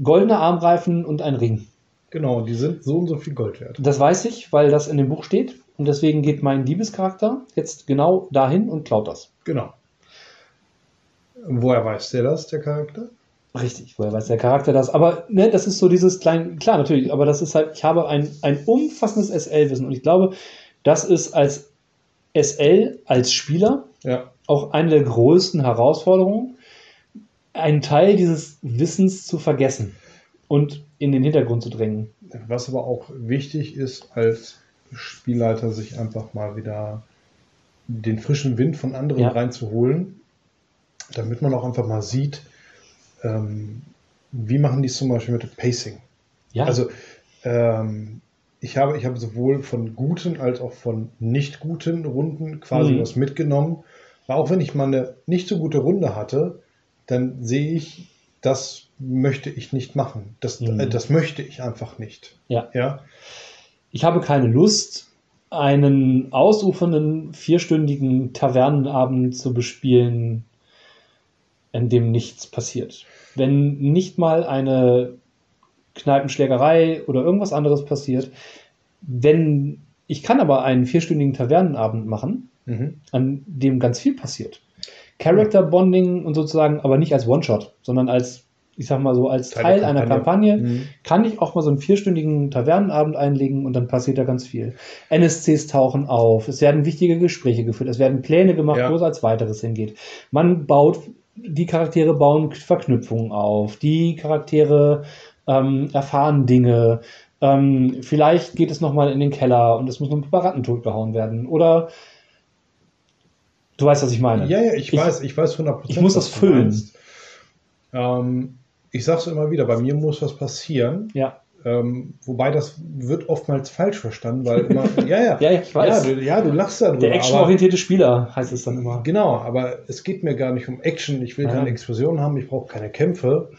Speaker 2: goldene Armreifen und ein Ring.
Speaker 1: Genau, die sind so und so viel Gold wert.
Speaker 2: Das weiß ich, weil das in dem Buch steht. Und deswegen geht mein Liebescharakter jetzt genau dahin und klaut das.
Speaker 1: Genau. Woher weiß der das, der Charakter?
Speaker 2: Richtig, woher weiß der Charakter das? Aber ne, das ist so dieses kleine, klar, natürlich, aber das ist halt, ich habe ein, ein umfassendes SL-Wissen und ich glaube, das ist als SL, als Spieler,
Speaker 1: Ja.
Speaker 2: auch eine der größten Herausforderungen, einen Teil dieses Wissens zu vergessen und in den Hintergrund zu drängen.
Speaker 1: Was aber auch wichtig ist, als Spielleiter sich einfach mal wieder den frischen Wind von anderen
Speaker 2: Ja.
Speaker 1: reinzuholen, damit man auch einfach mal sieht, ähm, wie machen die es zum Beispiel mit dem Pacing.
Speaker 2: Ja,
Speaker 1: Also ähm, ich habe, ich habe sowohl von guten als auch von nicht guten Runden quasi
Speaker 2: Mhm.
Speaker 1: was mitgenommen. Aber auch wenn ich mal eine nicht so gute Runde hatte, dann sehe ich, das möchte ich nicht machen. Das,
Speaker 2: Mhm.
Speaker 1: äh, das möchte ich einfach nicht.
Speaker 2: Ja.
Speaker 1: ja.
Speaker 2: ich habe keine Lust, einen ausufernden vierstündigen Tavernenabend zu bespielen, in dem nichts passiert. Wenn nicht mal eine Kneipenschlägerei oder irgendwas anderes passiert, wenn ich kann aber einen vierstündigen Tavernenabend machen,
Speaker 1: Mhm.
Speaker 2: an dem ganz viel passiert. Character Bonding und sozusagen, aber nicht als One-Shot, sondern als, ich sag mal so, als
Speaker 1: Teil
Speaker 2: Teil, einer
Speaker 1: Kampagne.
Speaker 2: Kampagne,
Speaker 1: Mhm.
Speaker 2: kann ich auch mal so einen vierstündigen Tavernenabend einlegen und dann passiert da ganz viel. NSCs tauchen auf, es werden wichtige Gespräche geführt, es werden Pläne gemacht,
Speaker 1: Ja.
Speaker 2: wo es als weiteres hingeht. Man baut, die Charaktere bauen Verknüpfungen auf, die Charaktere ähm, erfahren Dinge. Ähm, vielleicht geht es nochmal in den Keller und es muss noch ein paar Ratten totgehauen werden. Oder du weißt, was ich meine.
Speaker 1: Ja, ja, ich,
Speaker 2: Ich-
Speaker 1: weiß, ich weiß 100%.
Speaker 2: ich muss das füllen.
Speaker 1: Ähm, ich sag's immer wieder, bei mir muss was passieren.
Speaker 2: Ja,
Speaker 1: Ähm, wobei das wird oftmals falsch verstanden, weil immer, ja, ja,
Speaker 2: ja, ich weiß.
Speaker 1: Ja, du, ja, du lachst darüber.
Speaker 2: Der actionorientierte Spieler heißt es dann immer.
Speaker 1: Genau, aber es geht mir gar nicht um Action. Ich will
Speaker 2: Nein.
Speaker 1: keine Explosionen haben, ich brauche keine Kämpfe.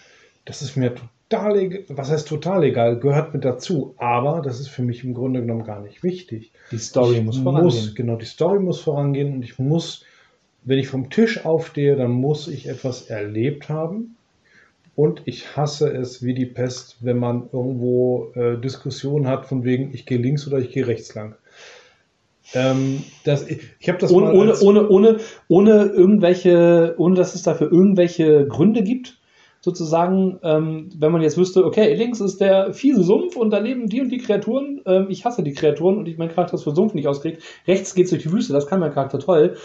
Speaker 1: Das ist mir total egal. Was heißt total egal? Gehört mit dazu. Aber das ist für mich im Grunde genommen gar nicht wichtig.
Speaker 2: Die Story
Speaker 1: ich
Speaker 2: muss vorangehen.
Speaker 1: genau, die Story muss vorangehen und ich muss, wenn ich vom Tisch aufstehe, dann muss ich etwas erlebt haben. Und ich hasse es wie die Pest, wenn man irgendwo äh, Diskussionen hat von wegen, ich gehe links oder ich gehe rechts lang. Ähm, das, ich ich habe das
Speaker 2: ohne,
Speaker 1: mal
Speaker 2: ohne, ohne, ohne, ohne irgendwelche, ohne dass es dafür irgendwelche Gründe gibt, sozusagen, ähm, wenn man jetzt wüsste, okay, links ist der fiese Sumpf und da leben die und die Kreaturen, ähm, ich hasse die Kreaturen und ich mein Charakter ist für Sumpf nicht auskriegt, rechts geht's durch die Wüste, das kann mein Charakter toll,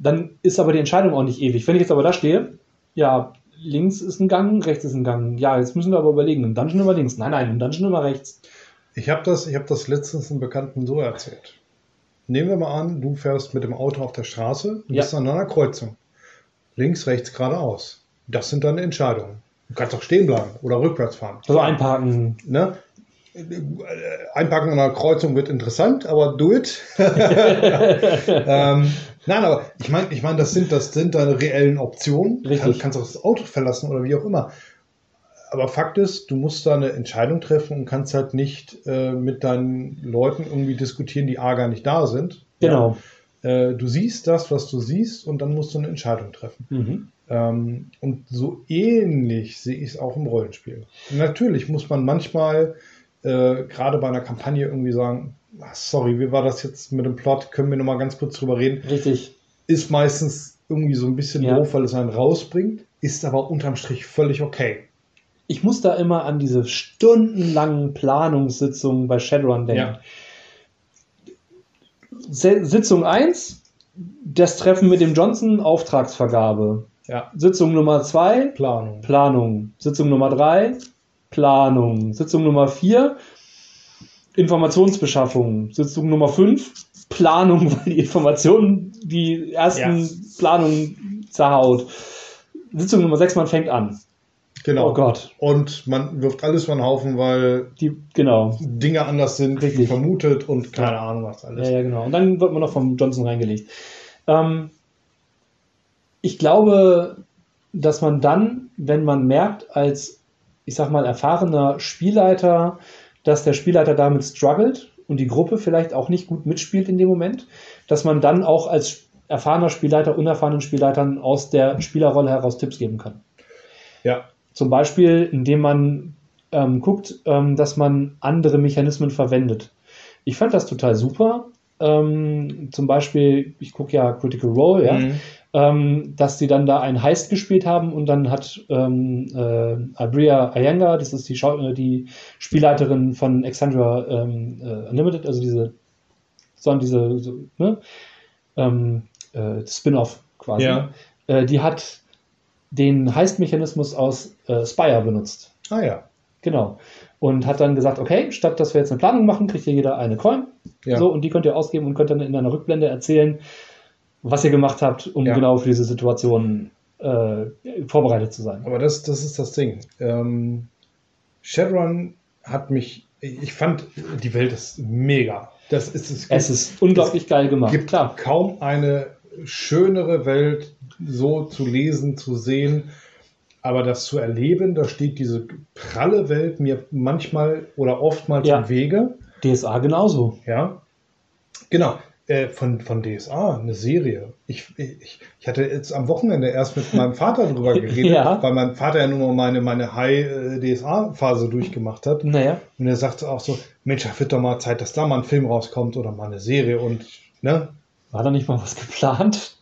Speaker 2: dann ist aber die Entscheidung auch nicht ewig. Wenn ich jetzt aber da stehe, ja, links ist ein Gang, rechts ist ein Gang, ja, jetzt müssen wir aber überlegen, im Dungeon immer links, nein, nein, im Dungeon immer rechts.
Speaker 1: Ich habe das, ich hab das letztens einem Bekannten so erzählt. Nehmen wir mal an, du fährst mit dem Auto auf der Straße, du
Speaker 2: Ja.
Speaker 1: bist an einer Kreuzung. Links, rechts, geradeaus. Das sind deine Entscheidungen. Du kannst auch stehen bleiben oder rückwärts fahren.
Speaker 2: Also einparken,
Speaker 1: Ne? Einparken an einer Kreuzung wird interessant, aber do it. ähm, nein, aber ich meine, ich mein, das, sind, das sind deine reellen Optionen. Du
Speaker 2: Richtig.
Speaker 1: kann, kannst auch das Auto verlassen oder wie auch immer. Aber Fakt ist, du musst da eine Entscheidung treffen und kannst halt nicht äh, mit deinen Leuten irgendwie diskutieren, die A gar nicht da sind.
Speaker 2: genau.
Speaker 1: Ja. Äh, du siehst das, was du siehst, und dann musst du eine Entscheidung treffen.
Speaker 2: Mhm.
Speaker 1: Ähm, und so ähnlich sehe ich es auch im Rollenspiel. Natürlich muss man manchmal, äh, gerade bei einer Kampagne, irgendwie sagen, "Ah, sorry, wie war das jetzt mit dem Plot? Können wir noch mal ganz kurz drüber reden?
Speaker 2: Richtig.
Speaker 1: Ist meistens irgendwie so ein bisschen
Speaker 2: Ja.
Speaker 1: doof, weil es einen rausbringt, ist aber unterm Strich völlig okay.
Speaker 2: ich muss da immer an diese stundenlangen Planungssitzungen bei Shadowrun denken.
Speaker 1: Ja.
Speaker 2: Sitzung 1, das Treffen mit dem Johnson, Auftragsvergabe.
Speaker 1: Ja,
Speaker 2: Sitzung Nummer 2,
Speaker 1: Planung.
Speaker 2: Planung. Sitzung Nummer 3, Planung. Sitzung Nummer 4, Informationsbeschaffung. Sitzung Nummer 5, Planung, weil die Informationen die ersten
Speaker 1: Ja.
Speaker 2: Planungen zerhaut. Sitzung Nummer 6, man fängt an.
Speaker 1: Genau.
Speaker 2: Oh Gott.
Speaker 1: Und man wirft alles über den Haufen, weil
Speaker 2: Die, genau.
Speaker 1: Dinge anders sind,
Speaker 2: Richtig.
Speaker 1: vermutet und keine Ahnung was alles.
Speaker 2: Ja, ja, genau. Und dann wird man noch vom Johnson reingelegt. Ähm, ich glaube, dass man dann, wenn man merkt, als ich sag mal, erfahrener Spielleiter, dass der Spielleiter damit struggelt und die Gruppe vielleicht auch nicht gut mitspielt in dem Moment, dass man dann auch als erfahrener Spielleiter unerfahrenen Spielleitern aus der Spielerrolle heraus Tipps geben kann.
Speaker 1: Ja.
Speaker 2: Zum Beispiel, indem man ähm, guckt, ähm, dass man andere Mechanismen verwendet. Ich fand das total super. Ähm, zum Beispiel, ich gucke ja Critical Role, ja,
Speaker 1: Mhm.
Speaker 2: Ähm, dass die dann da ein Heist gespielt haben und dann hat ähm, äh, Abria Iyengar, das ist die, Schau äh, die Spielleiterin von Exandria ähm, äh, Unlimited, also diese, sondern diese so, ne? ähm, äh, Spin-off quasi,
Speaker 1: Ja.
Speaker 2: äh, die hat den Heist-Mechanismus aus äh, Spire benutzt.
Speaker 1: Ah ja.
Speaker 2: Genau. Und hat dann gesagt, okay, statt dass wir jetzt eine Planung machen, kriegt ihr jeder eine Coin.
Speaker 1: Ja.
Speaker 2: So, und die könnt ihr ausgeben und könnt dann in einer Rückblende erzählen, was ihr gemacht habt, um
Speaker 1: Ja.
Speaker 2: genau für diese Situation äh, vorbereitet zu sein.
Speaker 1: Aber das, das ist das Ding. Ähm, Shadowrun hat mich, ich fand, die Welt ist mega. Das ist, es
Speaker 2: Es ist unglaublich geil gemacht.
Speaker 1: gibt
Speaker 2: Klar.
Speaker 1: kaum eine schönere Welt so zu lesen, zu sehen. Aber das zu erleben, da steht diese pralle Welt mir manchmal oder oftmals
Speaker 2: Ja.
Speaker 1: im Wege.
Speaker 2: DSA genauso.
Speaker 1: Ja, genau. Äh, von, von DSA, eine Serie. Ich, ich, ich hatte jetzt am Wochenende erst mit meinem Vater drüber geredet,
Speaker 2: Ja.
Speaker 1: weil mein Vater ja nun mal meine, meine High-DSA-Phase durchgemacht hat.
Speaker 2: Naja,
Speaker 1: Und er sagte auch so, Mensch, da wird doch mal Zeit, dass da mal ein Film rauskommt oder mal eine Serie. Und ne,
Speaker 2: war da nicht mal was geplant?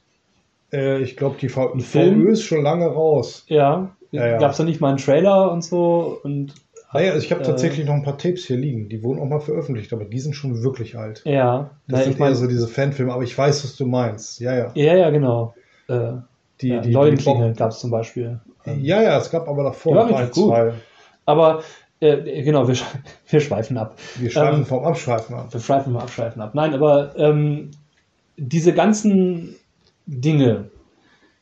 Speaker 1: äh, ich glaube, die v
Speaker 2: Film?
Speaker 1: VÖ ist schon lange raus.
Speaker 2: Ja.
Speaker 1: Ja, ja.
Speaker 2: Gab es da nicht mal einen Trailer und so? Und
Speaker 1: Naja, also ich habe
Speaker 2: Äh.
Speaker 1: tatsächlich noch ein paar Tapes hier liegen. Die wurden auch mal veröffentlicht, aber die sind schon wirklich alt.
Speaker 2: ja,
Speaker 1: Das
Speaker 2: na,
Speaker 1: sind
Speaker 2: ich meine,
Speaker 1: eher so diese Fanfilme, aber ich weiß, was du meinst. Ja, ja.
Speaker 2: ja, ja, genau. Äh,
Speaker 1: Die,
Speaker 2: ja,
Speaker 1: die,
Speaker 2: Leuenklingel
Speaker 1: die
Speaker 2: gab es zum Beispiel. Ähm,
Speaker 1: Ja, ja, es gab aber davor noch ein,
Speaker 2: gut.
Speaker 1: zwei.
Speaker 2: Aber äh, genau, wir, wir schweifen ab.
Speaker 1: Wir schweifen
Speaker 2: Ähm,
Speaker 1: vom Abschweifen ab.
Speaker 2: Wir schweifen mal abschweifen ab. Nein, aber ähm, diese ganzen Dinge,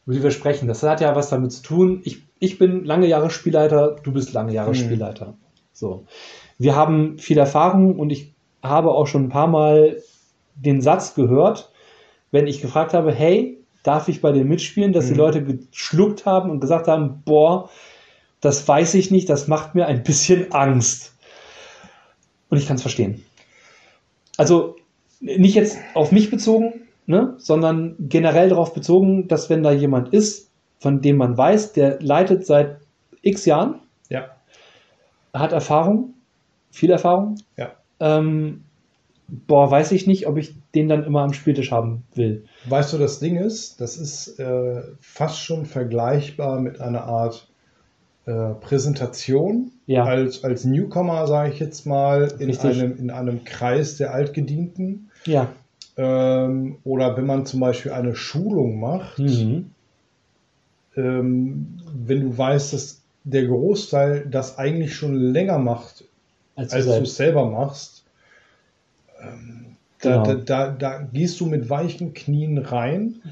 Speaker 2: über die wir sprechen, das hat ja was damit zu tun. Ich, ich bin lange Jahre Spielleiter, du bist lange Jahre
Speaker 1: Hm.
Speaker 2: Spielleiter. So. Wir haben viel Erfahrung und ich habe auch schon ein paar Mal den Satz gehört, wenn ich gefragt habe, hey, darf ich bei dir mitspielen, dass die
Speaker 1: Hm.
Speaker 2: Leute geschluckt haben und gesagt haben, boah, das weiß ich nicht, das macht mir ein bisschen Angst. Und ich kann es verstehen. Also nicht jetzt auf mich bezogen, ne, sondern generell darauf bezogen, dass wenn da jemand ist, von dem man weiß, der leitet seit x Jahren,
Speaker 1: Ja,
Speaker 2: hat Erfahrung, viel Erfahrung,
Speaker 1: ja.
Speaker 2: ähm, boah, weiß ich nicht, ob ich den dann immer am Spieltisch haben will.
Speaker 1: Weißt du, das Ding ist, das ist äh, fast schon vergleichbar mit einer Art äh, Präsentation
Speaker 2: Ja.
Speaker 1: als, als Newcomer, sage ich jetzt mal, in
Speaker 2: Richtig.
Speaker 1: einem, in einem Kreis der Altgedienten.
Speaker 2: Ja.
Speaker 1: Ähm, oder wenn man zum Beispiel eine Schulung macht,
Speaker 2: Mhm.
Speaker 1: ähm, wenn du weißt, dass der Großteil das eigentlich schon länger macht,
Speaker 2: Als,
Speaker 1: als
Speaker 2: du
Speaker 1: es selber machst, ähm, da,
Speaker 2: Genau.
Speaker 1: da, da, da gehst du mit weichen Knien rein,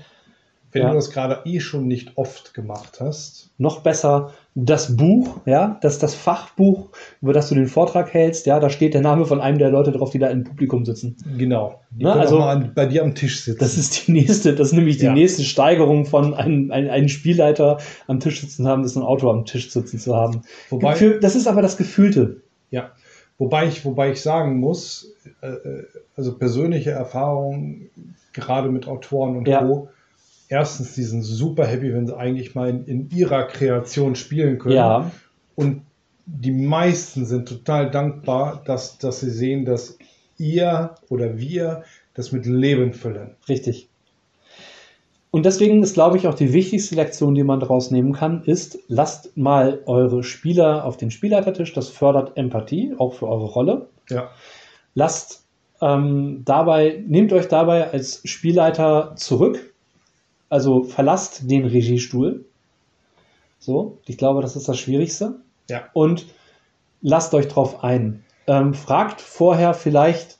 Speaker 1: wenn
Speaker 2: Ja.
Speaker 1: du das gerade eh schon nicht oft gemacht hast.
Speaker 2: Noch besser das Buch, ja, das das Fachbuch, über das du den Vortrag hältst, ja, da steht der Name von einem der Leute drauf, die da im Publikum sitzen.
Speaker 1: Genau. Die
Speaker 2: Ne,
Speaker 1: können
Speaker 2: also-
Speaker 1: auch mal an, bei dir am Tisch sitzen.
Speaker 2: Das ist die nächste, das ist nämlich die
Speaker 1: Ja.
Speaker 2: nächste Steigerung von einem, einem, einem Spielleiter am Tisch sitzen zu haben, ist ein Autor am Tisch sitzen zu haben.
Speaker 1: Wobei-
Speaker 2: Für, das ist aber das Gefühlte.
Speaker 1: Ja, wobei ich, wobei ich sagen muss, äh, äh, also persönliche Erfahrungen, gerade mit Autoren und
Speaker 2: Ja.
Speaker 1: Co., erstens, die sind super happy, wenn sie eigentlich mal in, in ihrer Kreation spielen können.
Speaker 2: Ja,
Speaker 1: Und die meisten sind total dankbar, dass, dass sie sehen, dass ihr oder wir das mit Leben füllen.
Speaker 2: richtig. Und deswegen ist, glaube ich, auch die wichtigste Lektion, die man daraus nehmen kann, ist, lasst mal eure Spieler auf den Spielleitertisch. Das fördert Empathie, auch für eure Rolle.
Speaker 1: Ja,
Speaker 2: lasst ähm, dabei, nehmt euch dabei als Spielleiter zurück, also verlasst den Regiestuhl. So, ich glaube, das ist das Schwierigste.
Speaker 1: ja,
Speaker 2: Und lasst euch drauf ein. Ähm, fragt vorher vielleicht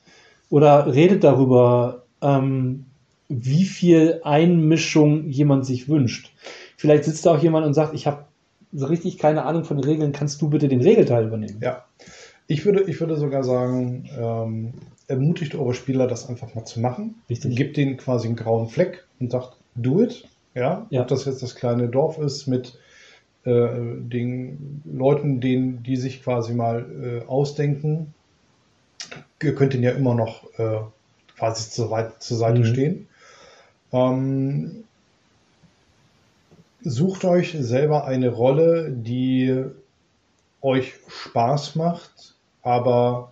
Speaker 2: oder redet darüber, ähm, wie viel Einmischung jemand sich wünscht. Vielleicht sitzt da auch jemand und sagt, ich habe so richtig keine Ahnung von den Regeln, kannst du bitte den Regelteil übernehmen?
Speaker 1: ja. Ich würde, ich würde sogar sagen, ähm, ermutigt eure Spieler, das einfach mal zu machen.
Speaker 2: Richtig.
Speaker 1: Gebt denen quasi einen grauen Fleck und sagt, do it. Ja,
Speaker 2: Ja.
Speaker 1: ob das jetzt das kleine Dorf ist mit äh, den Leuten, denen, die sich quasi mal äh, ausdenken, ihr könnt ihn ja immer noch äh, quasi zur, weit, zur Seite
Speaker 2: Mhm.
Speaker 1: stehen. Ähm, sucht euch selber eine Rolle, die euch Spaß macht, aber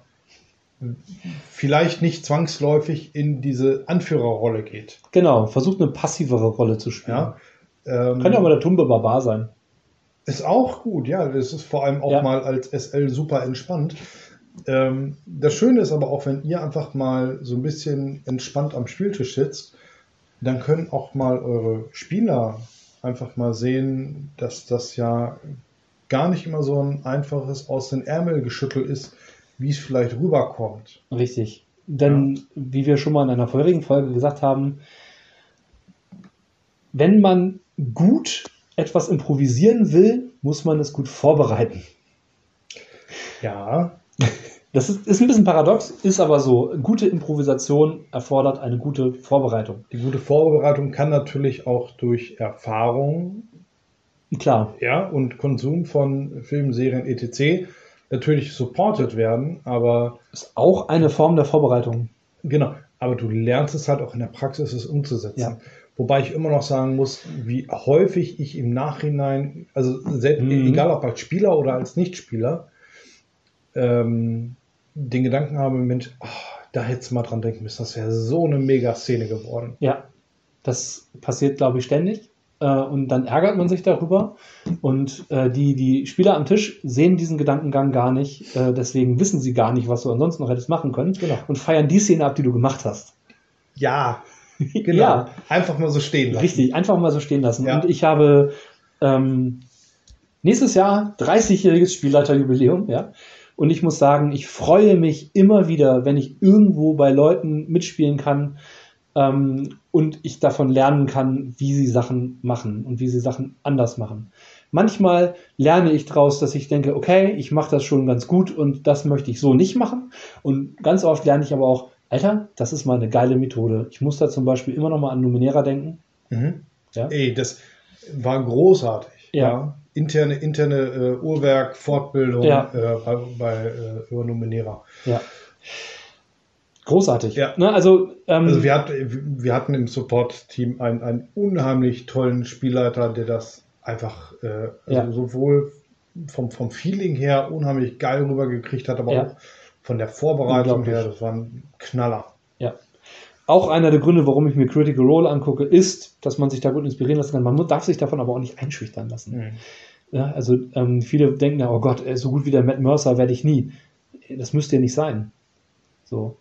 Speaker 1: vielleicht nicht zwangsläufig in diese Anführerrolle geht.
Speaker 2: Genau, versucht eine passivere Rolle zu spielen.
Speaker 1: Ja? Ähm,
Speaker 2: Kann ja auch mal der Tumbe Barbar sein.
Speaker 1: Ist auch gut, ja. Das ist vor allem auch
Speaker 2: Ja.
Speaker 1: mal als SL super entspannt. Ähm, das Schöne ist aber auch, wenn ihr einfach mal so ein bisschen entspannt am Spieltisch sitzt, dann können auch mal eure Spieler einfach mal sehen, dass das ja gar nicht immer so ein einfaches aus den Ärmel geschüttelt ist, wie es vielleicht rüberkommt.
Speaker 2: Richtig. Denn, wie wir schon mal in einer vorherigen Folge gesagt haben, wenn man gut etwas improvisieren will, muss man es gut vorbereiten.
Speaker 1: Ja,
Speaker 2: Das ist, ist ein bisschen paradox, ist aber so. Gute Improvisation erfordert eine gute Vorbereitung.
Speaker 1: die gute Vorbereitung kann natürlich auch durch Erfahrung
Speaker 2: Klar,
Speaker 1: ja, und Konsum von Filmen, Serien, etc. natürlich supported werden, aber
Speaker 2: ist auch eine Form der Vorbereitung.
Speaker 1: genau, aber du lernst es halt auch in der Praxis, es umzusetzen.
Speaker 2: Ja.
Speaker 1: Wobei ich immer noch sagen muss, wie häufig ich im Nachhinein, also selbst,
Speaker 2: Mhm.
Speaker 1: egal ob als Spieler oder als Nichtspieler, ähm, den Gedanken habe, Mensch, ah, da hättest du mal dran denken müssen, das wäre so eine Mega-Szene geworden.
Speaker 2: Ja, das passiert, glaube ich, ständig. Äh, und dann ärgert man sich darüber. Und äh, die, die Spieler am Tisch sehen diesen Gedankengang gar nicht. Äh, deswegen wissen sie gar nicht, was du ansonsten noch hättest machen können.
Speaker 1: Genau.
Speaker 2: Und feiern die Szene ab, die du gemacht hast.
Speaker 1: Ja, genau.
Speaker 2: Ja.
Speaker 1: Einfach mal so stehen lassen.
Speaker 2: Richtig, einfach mal so stehen lassen.
Speaker 1: Ja.
Speaker 2: Und ich habe ähm, nächstes Jahr 30-jähriges Spielleiterjubiläum, ja. Und ich muss sagen, ich freue mich immer wieder, wenn ich irgendwo bei Leuten mitspielen kann ähm, und ich davon lernen kann, wie sie Sachen machen und wie sie Sachen anders machen. Manchmal lerne ich daraus, dass ich denke, okay, ich mache das schon ganz gut und das möchte ich so nicht machen. Und ganz oft lerne ich aber auch, Alter, das ist mal eine geile Methode. Ich muss da zum Beispiel immer noch mal an Numenera denken.
Speaker 1: Mhm.
Speaker 2: Ja.
Speaker 1: Ey, das war großartig.
Speaker 2: Ja.
Speaker 1: Interne, interne äh, Uhrwerk, Fortbildung
Speaker 2: Ja.
Speaker 1: äh, bei, bei äh, über Numenera.
Speaker 2: Ja. Großartig.
Speaker 1: Ja.
Speaker 2: Ne, also, ähm,
Speaker 1: Also wir, hat, wir hatten im Support-Team einen, einen unheimlich tollen Spielleiter, der das einfach äh, also
Speaker 2: Ja.
Speaker 1: sowohl vom, vom Feeling her unheimlich geil rübergekriegt hat, aber
Speaker 2: Ja.
Speaker 1: auch von der Vorbereitung her, das war ein Knaller.
Speaker 2: ja. Auch einer der Gründe, warum ich mir Critical Role angucke, ist, dass man sich da gut inspirieren lassen kann. Man darf sich davon aber auch nicht einschüchtern lassen. Ja, also ähm, viele denken ja, oh Gott, so gut wie der Matt Mercer werde ich nie. Das müsst ihr nicht sein. So.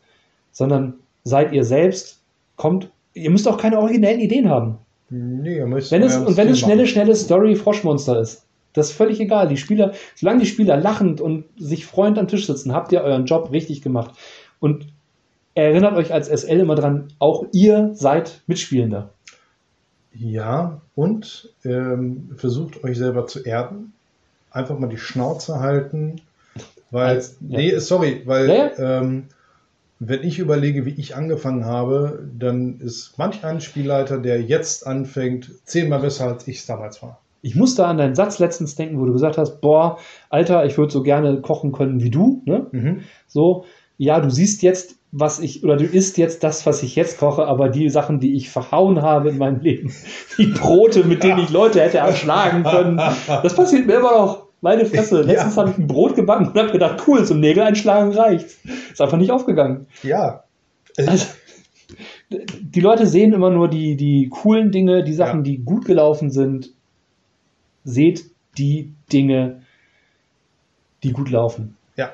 Speaker 2: Sondern seid ihr selbst, kommt, ihr müsst auch keine originellen Ideen haben.
Speaker 1: Nee, ihr müsst
Speaker 2: Wenn es, und wenn es schnelle,
Speaker 1: machen.
Speaker 2: schnelle Story Froschmonster ist, das ist völlig egal. Die Spieler, solange die Spieler lachend und sich freuend am Tisch sitzen, habt ihr euren Job richtig gemacht. Und erinnert euch als SL immer dran, auch ihr seid Mitspielender.
Speaker 1: Ja, und ähm, versucht euch selber zu erden. Einfach mal die Schnauze halten. Weil,
Speaker 2: Als- ja.
Speaker 1: nee, sorry, weil
Speaker 2: Ja,
Speaker 1: Ähm, wenn ich überlege, wie ich angefangen habe, dann ist manch ein Spielleiter, der jetzt anfängt, zehnmal besser als ich es damals war.
Speaker 2: Ich musste an deinen Satz letztens denken, wo du gesagt hast, boah, Alter, ich würde so gerne kochen können wie du. Ne?
Speaker 1: Mhm.
Speaker 2: So, ja, du siehst jetzt, was ich, oder du isst jetzt das, was ich jetzt koche, aber die Sachen, die ich verhauen habe in meinem Leben, die Brote, mit denen ich Leute hätte erschlagen können, das passiert mir immer noch. Meine Fresse. Letztens
Speaker 1: Ja.
Speaker 2: habe ich ein Brot gebacken und habe gedacht, cool, zum Nägel einschlagen reicht. Ist einfach nicht aufgegangen.
Speaker 1: Ja.
Speaker 2: Also, die Leute sehen immer nur die, die coolen Dinge, die Sachen,
Speaker 1: Ja.
Speaker 2: die gut gelaufen sind. Seht die Dinge, die gut laufen.
Speaker 1: ja.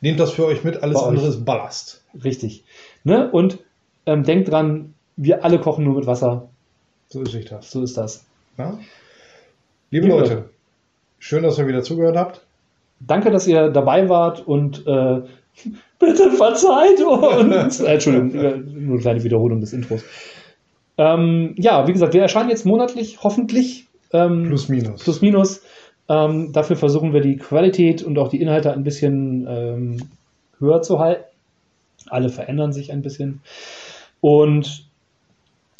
Speaker 1: Nehmt das für euch mit, alles
Speaker 2: Bei euch.
Speaker 1: andere ist Ballast.
Speaker 2: Richtig. Ne? Und ähm, denkt dran, wir alle kochen nur mit Wasser.
Speaker 1: So ist das.
Speaker 2: So ist das.
Speaker 1: Ja? Liebe
Speaker 2: Liebe
Speaker 1: Leute. Schön, dass ihr wieder zugehört habt.
Speaker 2: Danke, dass ihr dabei wart und äh, bitte verzeiht uns. Äh, Entschuldigung, äh, nur eine kleine Wiederholung des Intros. Ähm, ja, wie gesagt, wir erscheinen jetzt monatlich, hoffentlich. Ähm,
Speaker 1: Plus, minus.
Speaker 2: plus minus. Ähm, dafür versuchen wir die Qualität und auch die Inhalte ein bisschen ähm, höher zu halten. Alle verändern sich ein bisschen. Und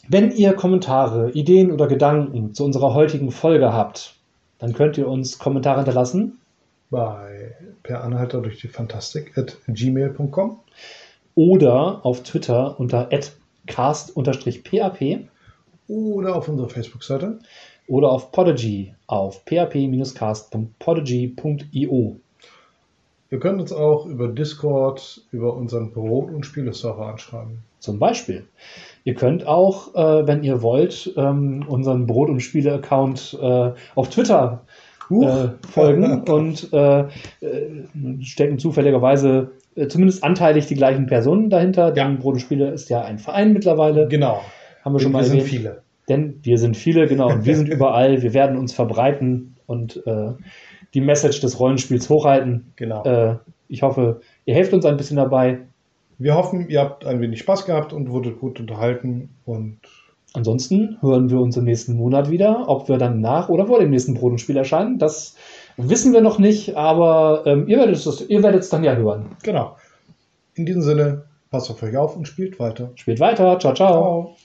Speaker 2: wenn ihr Kommentare, Ideen oder Gedanken zu unserer heutigen Folge habt, dann könnt ihr uns Kommentare hinterlassen
Speaker 1: bei per Anhalter durch die Fantastik at gmail.com
Speaker 2: Oder auf Twitter unter cast-pap
Speaker 1: oder auf unserer Facebook-Seite.
Speaker 2: oder auf Podigy auf php-cast.podigy.io.
Speaker 1: Ihr könnt uns auch über Discord, über unseren Brot- und Spieleserver anschreiben.
Speaker 2: Zum Beispiel. Ihr könnt auch, äh, wenn ihr wollt, ähm, unseren Brot- und Spiele-Account äh, auf Twitter äh, folgen und äh, äh, stecken zufälligerweise äh, zumindest anteilig die gleichen Personen dahinter. Denn
Speaker 1: Ja.
Speaker 2: Brot und Spiele ist ja ein Verein mittlerweile.
Speaker 1: Genau.
Speaker 2: Haben wir schon mal
Speaker 1: wir sind
Speaker 2: erwähnt.
Speaker 1: viele.
Speaker 2: Denn wir sind viele, genau, und wir sind überall. Wir werden uns verbreiten und die Message des Rollenspiels hochhalten.
Speaker 1: Genau.
Speaker 2: Ich hoffe, ihr helft uns ein bisschen dabei.
Speaker 1: Wir hoffen, ihr habt ein wenig Spaß gehabt und wurdet gut unterhalten. Und
Speaker 2: Ansonsten hören wir uns im nächsten Monat wieder. Ob wir dann nach oder vor dem nächsten Brot und Spiel erscheinen, das wissen wir noch nicht, aber ähm, ihr werdet es ihr werdet es dann ja hören.
Speaker 1: genau. In diesem Sinne, passt auf euch auf und spielt weiter.
Speaker 2: Spielt weiter. Ciao, ciao.
Speaker 1: Ciao.